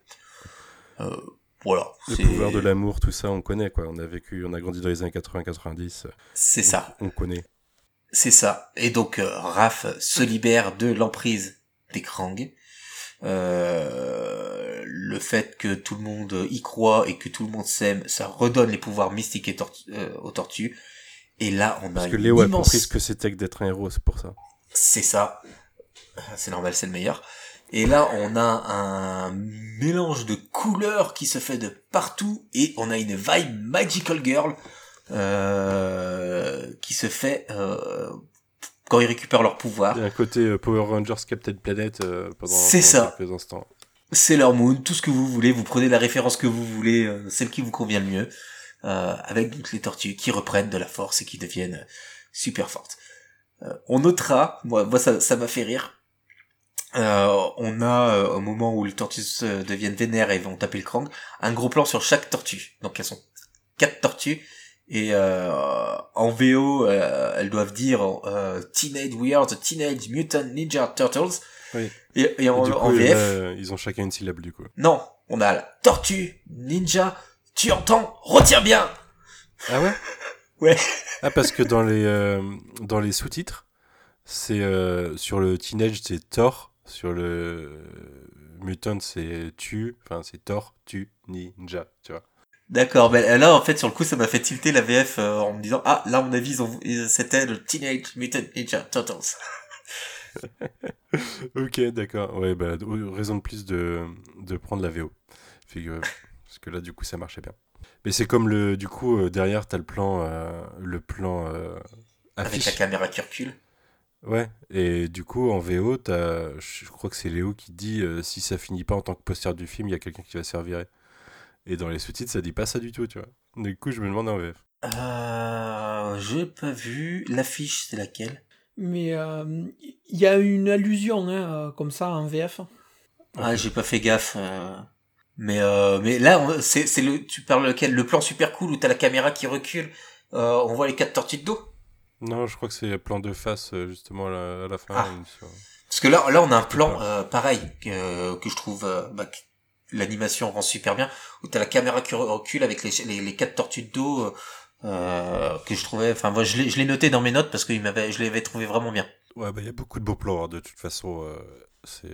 Euh, voilà. Le pouvoir de l'amour, tout ça, on connaît, quoi. On a vécu, on a grandi dans les années 80-90. C'est ça. On connaît. C'est ça. Et donc, euh, Raph se libère de l'emprise des Krang. Euh, le fait que tout le monde y croit et que tout le monde s'aime, ça redonne les pouvoirs mystiques et euh, aux tortues. Et là, on a Parce que Léo a compris ce que c'était que d'être un héros, c'est pour ça. C'est ça. C'est normal, c'est le meilleur. Et là, on a un mélange de couleurs qui se fait de partout et on a une vibe Magical Girl euh, qui se fait quand ils récupèrent leur pouvoir. Il y a un côté euh, Power Rangers Captain Planet euh, pendant, C'est ça. quelques instants. leur Moon, tout ce que vous voulez, vous prenez la référence que vous voulez, euh, celle qui vous convient le mieux, avec toutes les tortues qui reprennent de la force et qui deviennent super fortes. on notera, moi, moi ça m'a fait rire, euh, on a euh, au moment où les tortues deviennent vénères et vont taper le krang, un gros plan sur chaque tortue. Donc elles sont quatre tortues et euh, en VO elles doivent dire Teenage We are the Teenage Mutant Ninja Turtles. Oui. Et, en, VF, ils ont chacun une syllabe du coup. Non, on a la tortue ninja. Tu entends Retiens bien. Ah ouais? *laughs* ouais. Ah parce que dans les dans les sous-titres, c'est sur le teenage c'est Thor sur le Mutant, c'est tu, enfin c'est Thor, tu, ninja, tu vois. D'accord, mais là en fait sur le coup ça m'a fait tilter la VF euh, en me disant ah là à mon avis c'était le Teenage Mutant Ninja Turtles. *laughs* ok, d'accord. Ouais, bah, raison de plus de, de prendre la VO. Parce que là, du coup, ça marchait bien. Mais c'est comme le. Du coup, euh, derrière, t'as le plan. Euh, le plan. Euh, Avec la caméra qui recule. Ouais, et du coup, en VO, as, je crois que c'est Léo qui dit si ça finit pas en tant que poster du film, il y a quelqu'un qui va se faire virer. Et dans les sous-titres, ça dit pas ça du tout, tu vois. Du coup, je me demande en VF. Euh, j'ai pas vu. L'affiche, c'est laquelle? Mais il y a une allusion, hein, comme ça, en VF. Ah, j'ai pas fait gaffe. Mais euh, mais là, c'est c'est le tu parles lequel? Le plan super cool où t'as la caméra qui recule, euh, on voit les quatre tortues de dos? Non, je crois que c'est le plan de face euh, justement à la, fin. Ah. Parce que là là on a un plan euh, pareil que que je trouve euh, bah, l'animation rend super bien où t'as la caméra qui recule avec les les, les quatre tortues de dos euh, que je trouvais enfin moi je l'ai noté dans mes notes parce que il m'avait je l'avais trouvé vraiment bien. Ouais bah il y a beaucoup de beaux plans hein, de toute façon c'est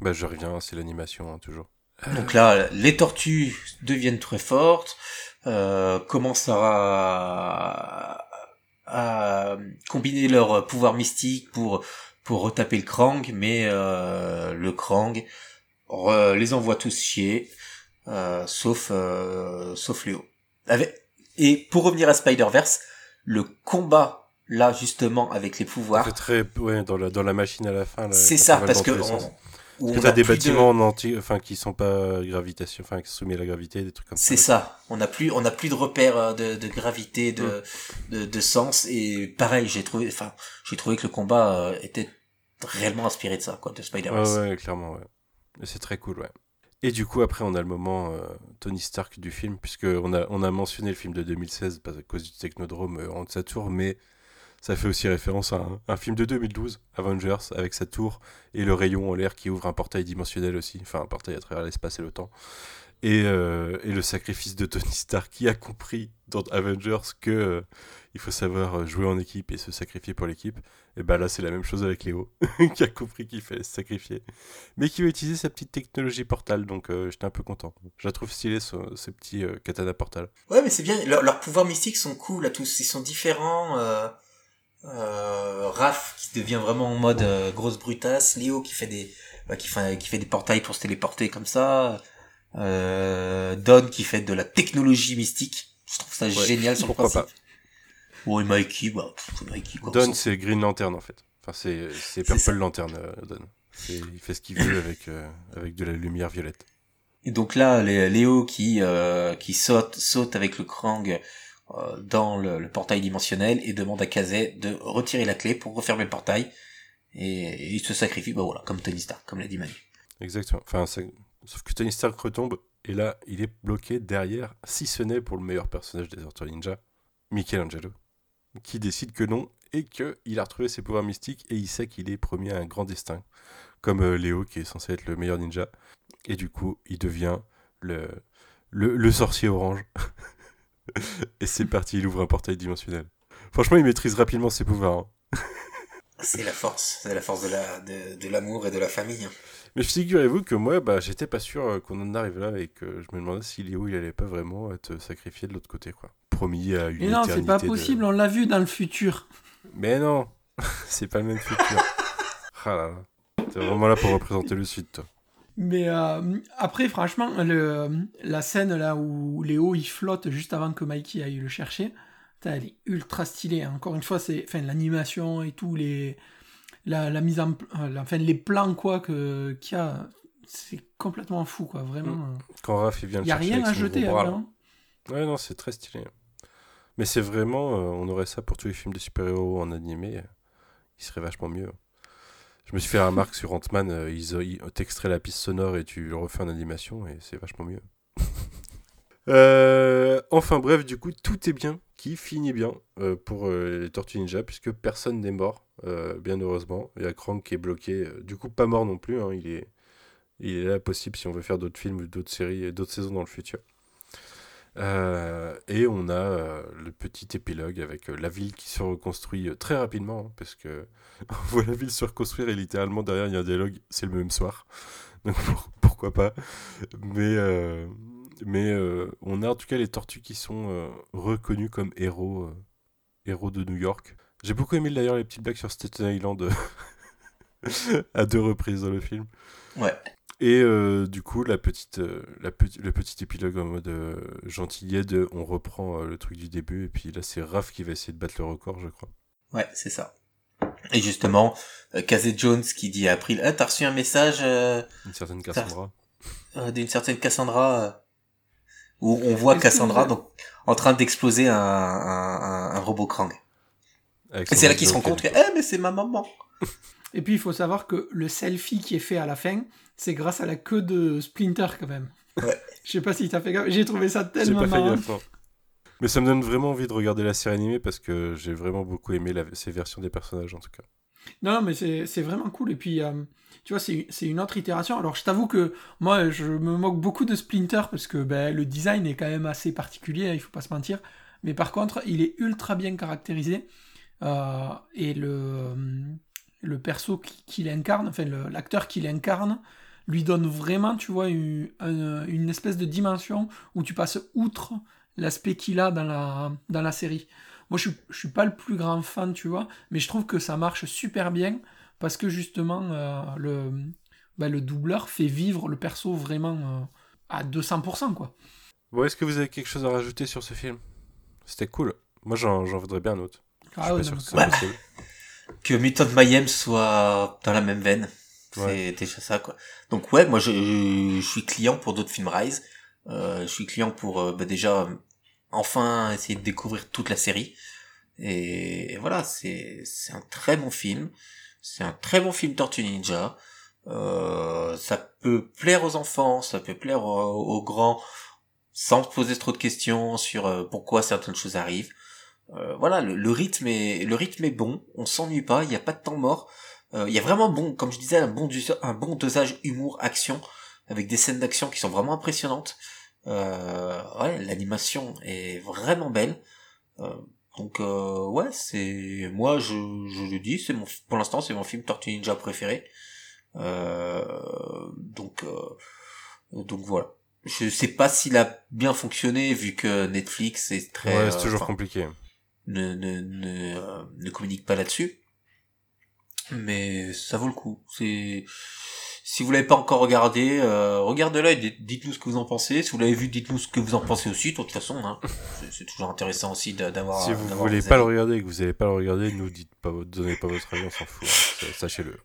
bah je reviens c'est l'animation hein, toujours. Donc là, les tortues deviennent très fortes, euh, commencent à, à, combiner leur pouvoir mystique pour pour retaper le Krang, mais euh, le Krang les envoie tous chier, euh, sauf euh, sauf Léo. Et pour revenir à Spider-Verse, le combat là justement avec les pouvoirs. C'est très ouais, dans la dans la machine à la fin. C'est ça parce que tu as des bâtiments en anti, enfin qui sont pas gravitation, enfin qui sont soumis à la gravité, des trucs comme ça. C'est ça. On n'a plus, on n'a plus de repères euh, de, de gravité, de, de, de, sens. Et pareil, j'ai trouvé, enfin, j'ai trouvé que le combat euh, était réellement inspiré de ça, quoi, de Spider-Man. Ouais, ouais, clairement, ouais. C'est très cool, ouais. Et du coup, après, on a le moment euh, Tony Stark du film, puisque on a, on a mentionné le film de 2016 à cause du Technodrome en de sa tour, mais ça fait aussi référence à un, film de 2012, Avengers, avec sa tour et le rayon en l'air qui ouvre un portail dimensionnel aussi, enfin un portail à travers l'espace et le temps. Et, euh, et, le sacrifice de Tony Stark qui a compris dans Avengers que euh, il faut savoir jouer en équipe et se sacrifier pour l'équipe. Et ben là c'est la même chose avec Léo *laughs* qui a compris qu'il fallait se sacrifier, mais qui va utiliser sa petite technologie portale. Donc euh, j'étais un peu content. Je la trouve stylée ce, petit katana portal. Ouais mais c'est bien. leurs pouvoirs mystiques sont cool tous. Ils sont différents euh, Raph qui devient vraiment en mode euh, grosse brutasse, Léo qui fait des bah, qui fait qui fait des portails pour se téléporter comme ça, euh, Don qui fait de la technologie mystique. Je trouve ça génial sur le principe. Pas. Ouais, Mikey, bah, Mikey, quoi, Don, c'est Green Lantern, en fait. Enfin, c'est, c'est Purple Lantern, euh, Don. il fait ce qu'il veut avec, euh, avec de la lumière violette. Et donc là, Léo qui, euh, qui saute, saute avec le Krang dans le, portail dimensionnel et demande à Kazé de retirer la clé pour refermer le portail. Et, il se sacrifie, bah voilà, comme Tony Stark, comme l'a dit Manu. Exactement. Enfin, sauf que Tony Stark retombe et là, il est bloqué derrière, si ce n'est pour le meilleur personnage des Tortues Ninja, Michelangelo, qui décide que non et qu'il a retrouvé ses pouvoirs mystiques et il sait qu'il est promis à un grand destin, comme euh, Léo qui est censé être le meilleur ninja. Et du coup, il devient le, le, sorcier orange. *laughs* et c'est parti, il ouvre un portail dimensionnel. Franchement, il maîtrise rapidement ses pouvoirs. Hein. c'est la force, c'est la force de la de, l'amour et de la famille. Mais figurez-vous que moi, bah, j'étais pas sûr euh, qu'on en arrive là et que je me demandais si Léo il allait pas vraiment être sacrifié de l'autre côté, quoi. Promis à une Mais non, c'est pas possible, on l'a vu dans le futur. Mais non, *laughs* c'est pas le même futur. ah là là, t'es vraiment là pour représenter le sud, toi. Mais euh, après, franchement, le, la scène là où Léo il flotte juste avant que Mikey aille le chercher, elle est ultra stylée. Hein. Encore une fois, c'est enfin, l'animation et tout, les, la, la mise en euh, enfin, les plans quoi qu'il y a, c'est complètement fou quoi, vraiment. Mm. Quand Raph il vient Il n'y a rien à jeter, hein, Ouais, non, c'est très stylé. Mais c'est vraiment, euh, on aurait ça pour tous les films de super-héros en animé, il serait vachement mieux. Je me suis fait la remarque sur Ant-Man, euh, ils, ils t'extraient la piste sonore et tu le refais en animation et c'est vachement mieux. *laughs* Euh, enfin bref, du coup, tout est bien, qui finit bien euh, pour les Tortues Ninja, puisque personne n'est mort, bien heureusement. Il y a Krang qui est bloqué, du coup pas mort non plus, hein, il, est, il est là possible si on veut faire d'autres films d'autres séries, d'autres saisons dans le futur. Euh, et on a euh, le petit épilogue avec euh, la ville qui se reconstruit très rapidement, hein, parce que *laughs* on voit la ville se reconstruire et littéralement derrière il y a un dialogue, c'est le même soir. Donc pourquoi pas. Mais, mais on a en tout cas les tortues qui sont reconnus comme héros, héros de New York. J'ai beaucoup aimé d'ailleurs les petites blagues sur Staten Island. *laughs* à deux reprises dans le film. Ouais. Et euh, du coup, la petite, euh, la le petit épilogue en mode euh, gentillet de on reprend le truc du début, et puis là, c'est Raph qui va essayer de battre le record, je crois. Ouais, c'est ça. Et justement, Casey Jones qui dit à April, ah, t'as reçu un message... Une certaine Cassandra. D'une certaine Cassandra, où on voit Cassandra donc, en train d'exploser un, un, un, robot Krang. Et c'est là qu'il se rend compte que, eh, mais c'est ma maman. *laughs* Et puis il faut savoir que le selfie qui est fait à la fin, c'est grâce à la queue de Splinter quand même. Ouais. *laughs* Je sais pas si t'as fait gaffe. J'ai trouvé ça tellement marrant. Mais ça me donne vraiment envie de regarder la série animée parce que j'ai vraiment beaucoup aimé ces versions des personnages en tout cas. Non, mais c'est vraiment cool. Et puis, euh, tu vois, c'est une autre itération. Alors, je t'avoue que moi, je me moque beaucoup de Splinter parce que ben, le design est quand même assez particulier, hein, il faut pas se mentir. Mais par contre, il est ultra bien caractérisé. Euh, et le, le perso qu'il incarne, enfin l'acteur qu'il incarne, lui donne vraiment, tu vois, une, espèce de dimension où tu passes outre l'aspect qu'il a dans la série. Moi, je, je suis pas le plus grand fan, tu vois, mais je trouve que ça marche super bien parce que justement, euh, le, bah, le doubleur fait vivre le perso vraiment euh, à 200%, quoi. Bon, est-ce que vous avez quelque chose à rajouter sur ce film? C'était cool. Moi, j'en voudrais bien un autre. Ah ouais, que Mutant Mayhem *laughs* soit dans la même veine. C'est déjà ça, quoi. Donc ouais, moi je, je, suis client pour d'autres films Rise. Euh, je suis client pour euh, bah, déjà enfin essayer de découvrir toute la série. Et, voilà, c'est c'est un très bon film. C'est un très bon film Tortue Ninja. Euh, ça peut plaire aux enfants, ça peut plaire aux, grands, sans poser trop de questions sur euh, pourquoi certaines choses arrivent. Euh, voilà, le, rythme est le rythme est bon, on s'ennuie pas, il n'y a pas de temps mort. Euh, il y a vraiment bon, comme je disais, un bon, un bon dosage humour action avec des scènes d'action qui sont vraiment impressionnantes. Euh, ouais, l'animation est vraiment belle. donc ouais, c'est moi je, je le dis, c'est mon pour l'instant c'est mon film Tortue Ninja préféré. donc donc voilà. Je sais pas s'il a bien fonctionné vu que Netflix est très. Ouais, c'est toujours compliqué ne, ne, ne, euh, ne communique pas là-dessus. Mais ça vaut le coup. C'est si vous l'avez pas encore regardé, euh, regardez-le et dites-nous ce que vous en pensez. Si vous l'avez vu, dites-nous ce que vous en pensez aussi. De toute façon, hein, c'est toujours intéressant aussi d'avoir. Si vous voulez pas le regarder et que vous n'allez pas le regarder, nous dites pas, donnez pas votre avis, on s'en fout. Hein. Sachez-le,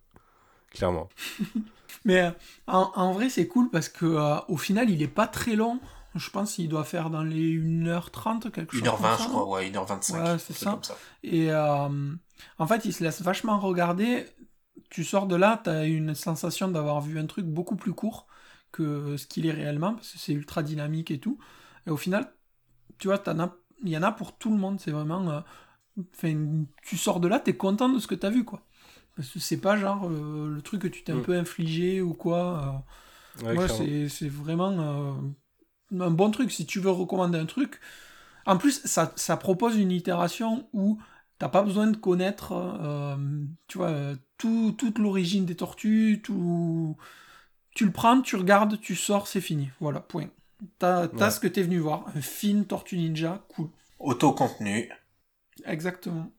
clairement. *laughs* Mais euh, en, en, vrai, c'est cool parce que euh, au final, il est pas très long. Je pense qu'il doit faire dans les 1h30, quelque chose. 1h20, je crois, ouais, 1h25. Ouais, c'est ça. Et euh, en fait, il se laisse vachement regarder. Tu sors de là, tu as une sensation d'avoir vu un truc beaucoup plus court que ce qu'il est réellement, parce que c'est ultra dynamique et tout. Et au final, tu vois, il y en a pour tout le monde. C'est vraiment. Euh, tu sors de là, tu es content de ce que tu as vu, quoi. Parce que c'est pas genre euh, le truc que tu t'es un mm. peu infligé ou quoi. moi, c'est vraiment un bon truc. Si tu veux recommander un truc, en plus, ça, ça propose une itération où t'as pas besoin de connaître, euh, tu vois, tout, toute l'origine des tortues, tout. Tu le prends, tu regardes, tu sors, c'est fini. Voilà, point. T'as as ce que t'es venu voir. Un film Tortue Ninja, cool. Auto-contenu. Exactement.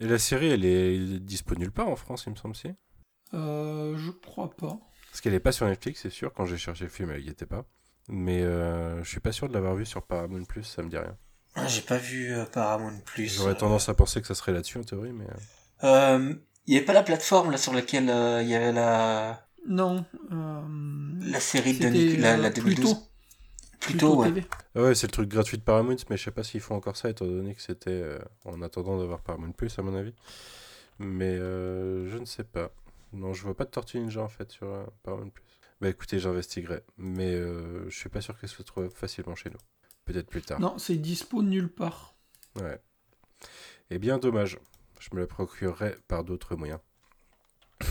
Et la série, elle est disponible pas en France, il me semble, si? Euh, Je crois pas. Parce qu'elle est pas sur Netflix, c'est sûr. Quand j'ai cherché le film, elle y était pas. Mais euh, je suis pas sûr de l'avoir vu sur Paramount Plus, ça me dit rien. Ah, j'ai pas vu euh, Paramount Plus. J'aurais tendance à penser que ça serait là-dessus en théorie, mais. Euh, il y avait pas la plateforme là sur laquelle il y avait la. Non. La série de Nicolas, la, 2012. Plutôt, ouais. Ah ouais, c'est le truc gratuit de Paramount, mais je sais pas s'ils font encore ça, étant donné que c'était en attendant d'avoir Paramount Plus, à mon avis. Mais je ne sais pas. Non, je vois pas de Tortue Ninja en fait sur Paramount Plus. Bah écoutez, j'investiguerai. Mais euh, je suis pas sûr qu'elle se trouve facilement chez nous. Peut-être plus tard. Non, c'est dispo nulle part. Ouais. Eh bien, dommage. Je me la procurerai par d'autres moyens. *laughs*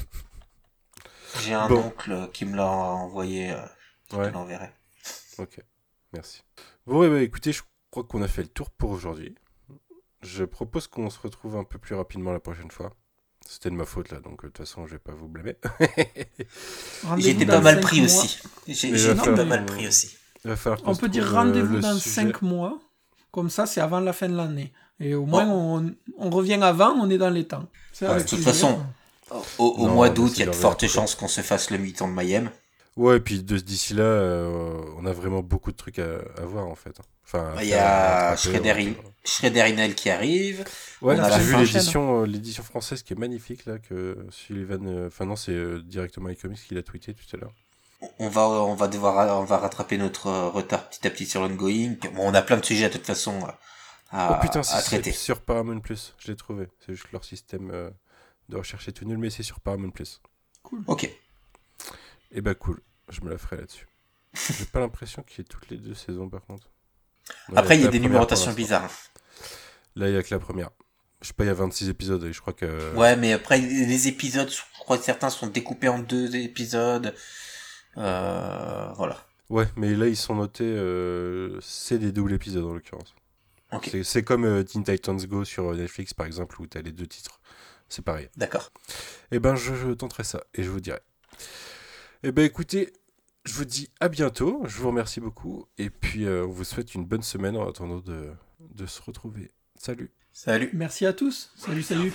J'ai un oncle qui me l'a envoyé. Euh, je ouais. l'enverrai. Ok, merci. Bon, bah, écoutez, je crois qu'on a fait le tour pour aujourd'hui. Je propose qu'on se retrouve un peu plus rapidement la prochaine fois. C'était de ma faute là, donc euh, de toute façon, je vais pas vous blâmer. *laughs* J'étais pas mal pris aussi. J'ai pas mal pris aussi. On peut dire rendez-vous dans 5 mois. Comme ça, c'est avant la fin de l'année. Et au moins, on, on, revient avant, on est dans les temps. de toute façon, Au, mois d'août, il y a de fortes chances qu'on se fasse le mi-temps de Mayhem. Ouais, et puis d'ici là, euh, on a vraiment beaucoup de trucs à, voir en fait. Enfin, il y a Shredder, Inel qui arrive. Ouais, j'ai vu l'édition, euh, l'édition française qui est magnifique là, que Sullivan. Euh, enfin non, c'est directement iComics qui l'a tweeté tout à l'heure. On va, on va devoir, on va rattraper notre retard petit à petit sur l'ongoing. Bon, on a plein de sujets de toute façon à, oh putain, à traiter. Sur Paramount Plus, je l'ai trouvé. C'est juste leur système de recherche est tout nul, mais c'est sur Paramount Plus. Cool. Ok. Et eh bah cool, je me la ferai là-dessus. *laughs* J'ai pas l'impression qu'il y ait toutes les deux saisons par contre. Après, il y a des numérotations bizarres. Là, il y a que la première. Je sais pas, il y a 26 épisodes et je crois que. Ouais, mais après, les épisodes, je crois que certains sont découpés en deux épisodes. Euh, voilà. Ouais, mais là, ils sont notés. Euh, c'est des doubles épisodes en l'occurrence. C'est comme euh, Teen Titans Go sur Netflix par exemple, où tu as les deux titres. C'est pareil. D'accord. Eh ben, je tenterai ça et je vous dirai. Eh ben écoutez, je vous dis à bientôt. Je vous remercie beaucoup. Et puis, euh, on vous souhaite une bonne semaine en attendant de, de se retrouver. Salut. Salut. Merci à tous. Salut, salut.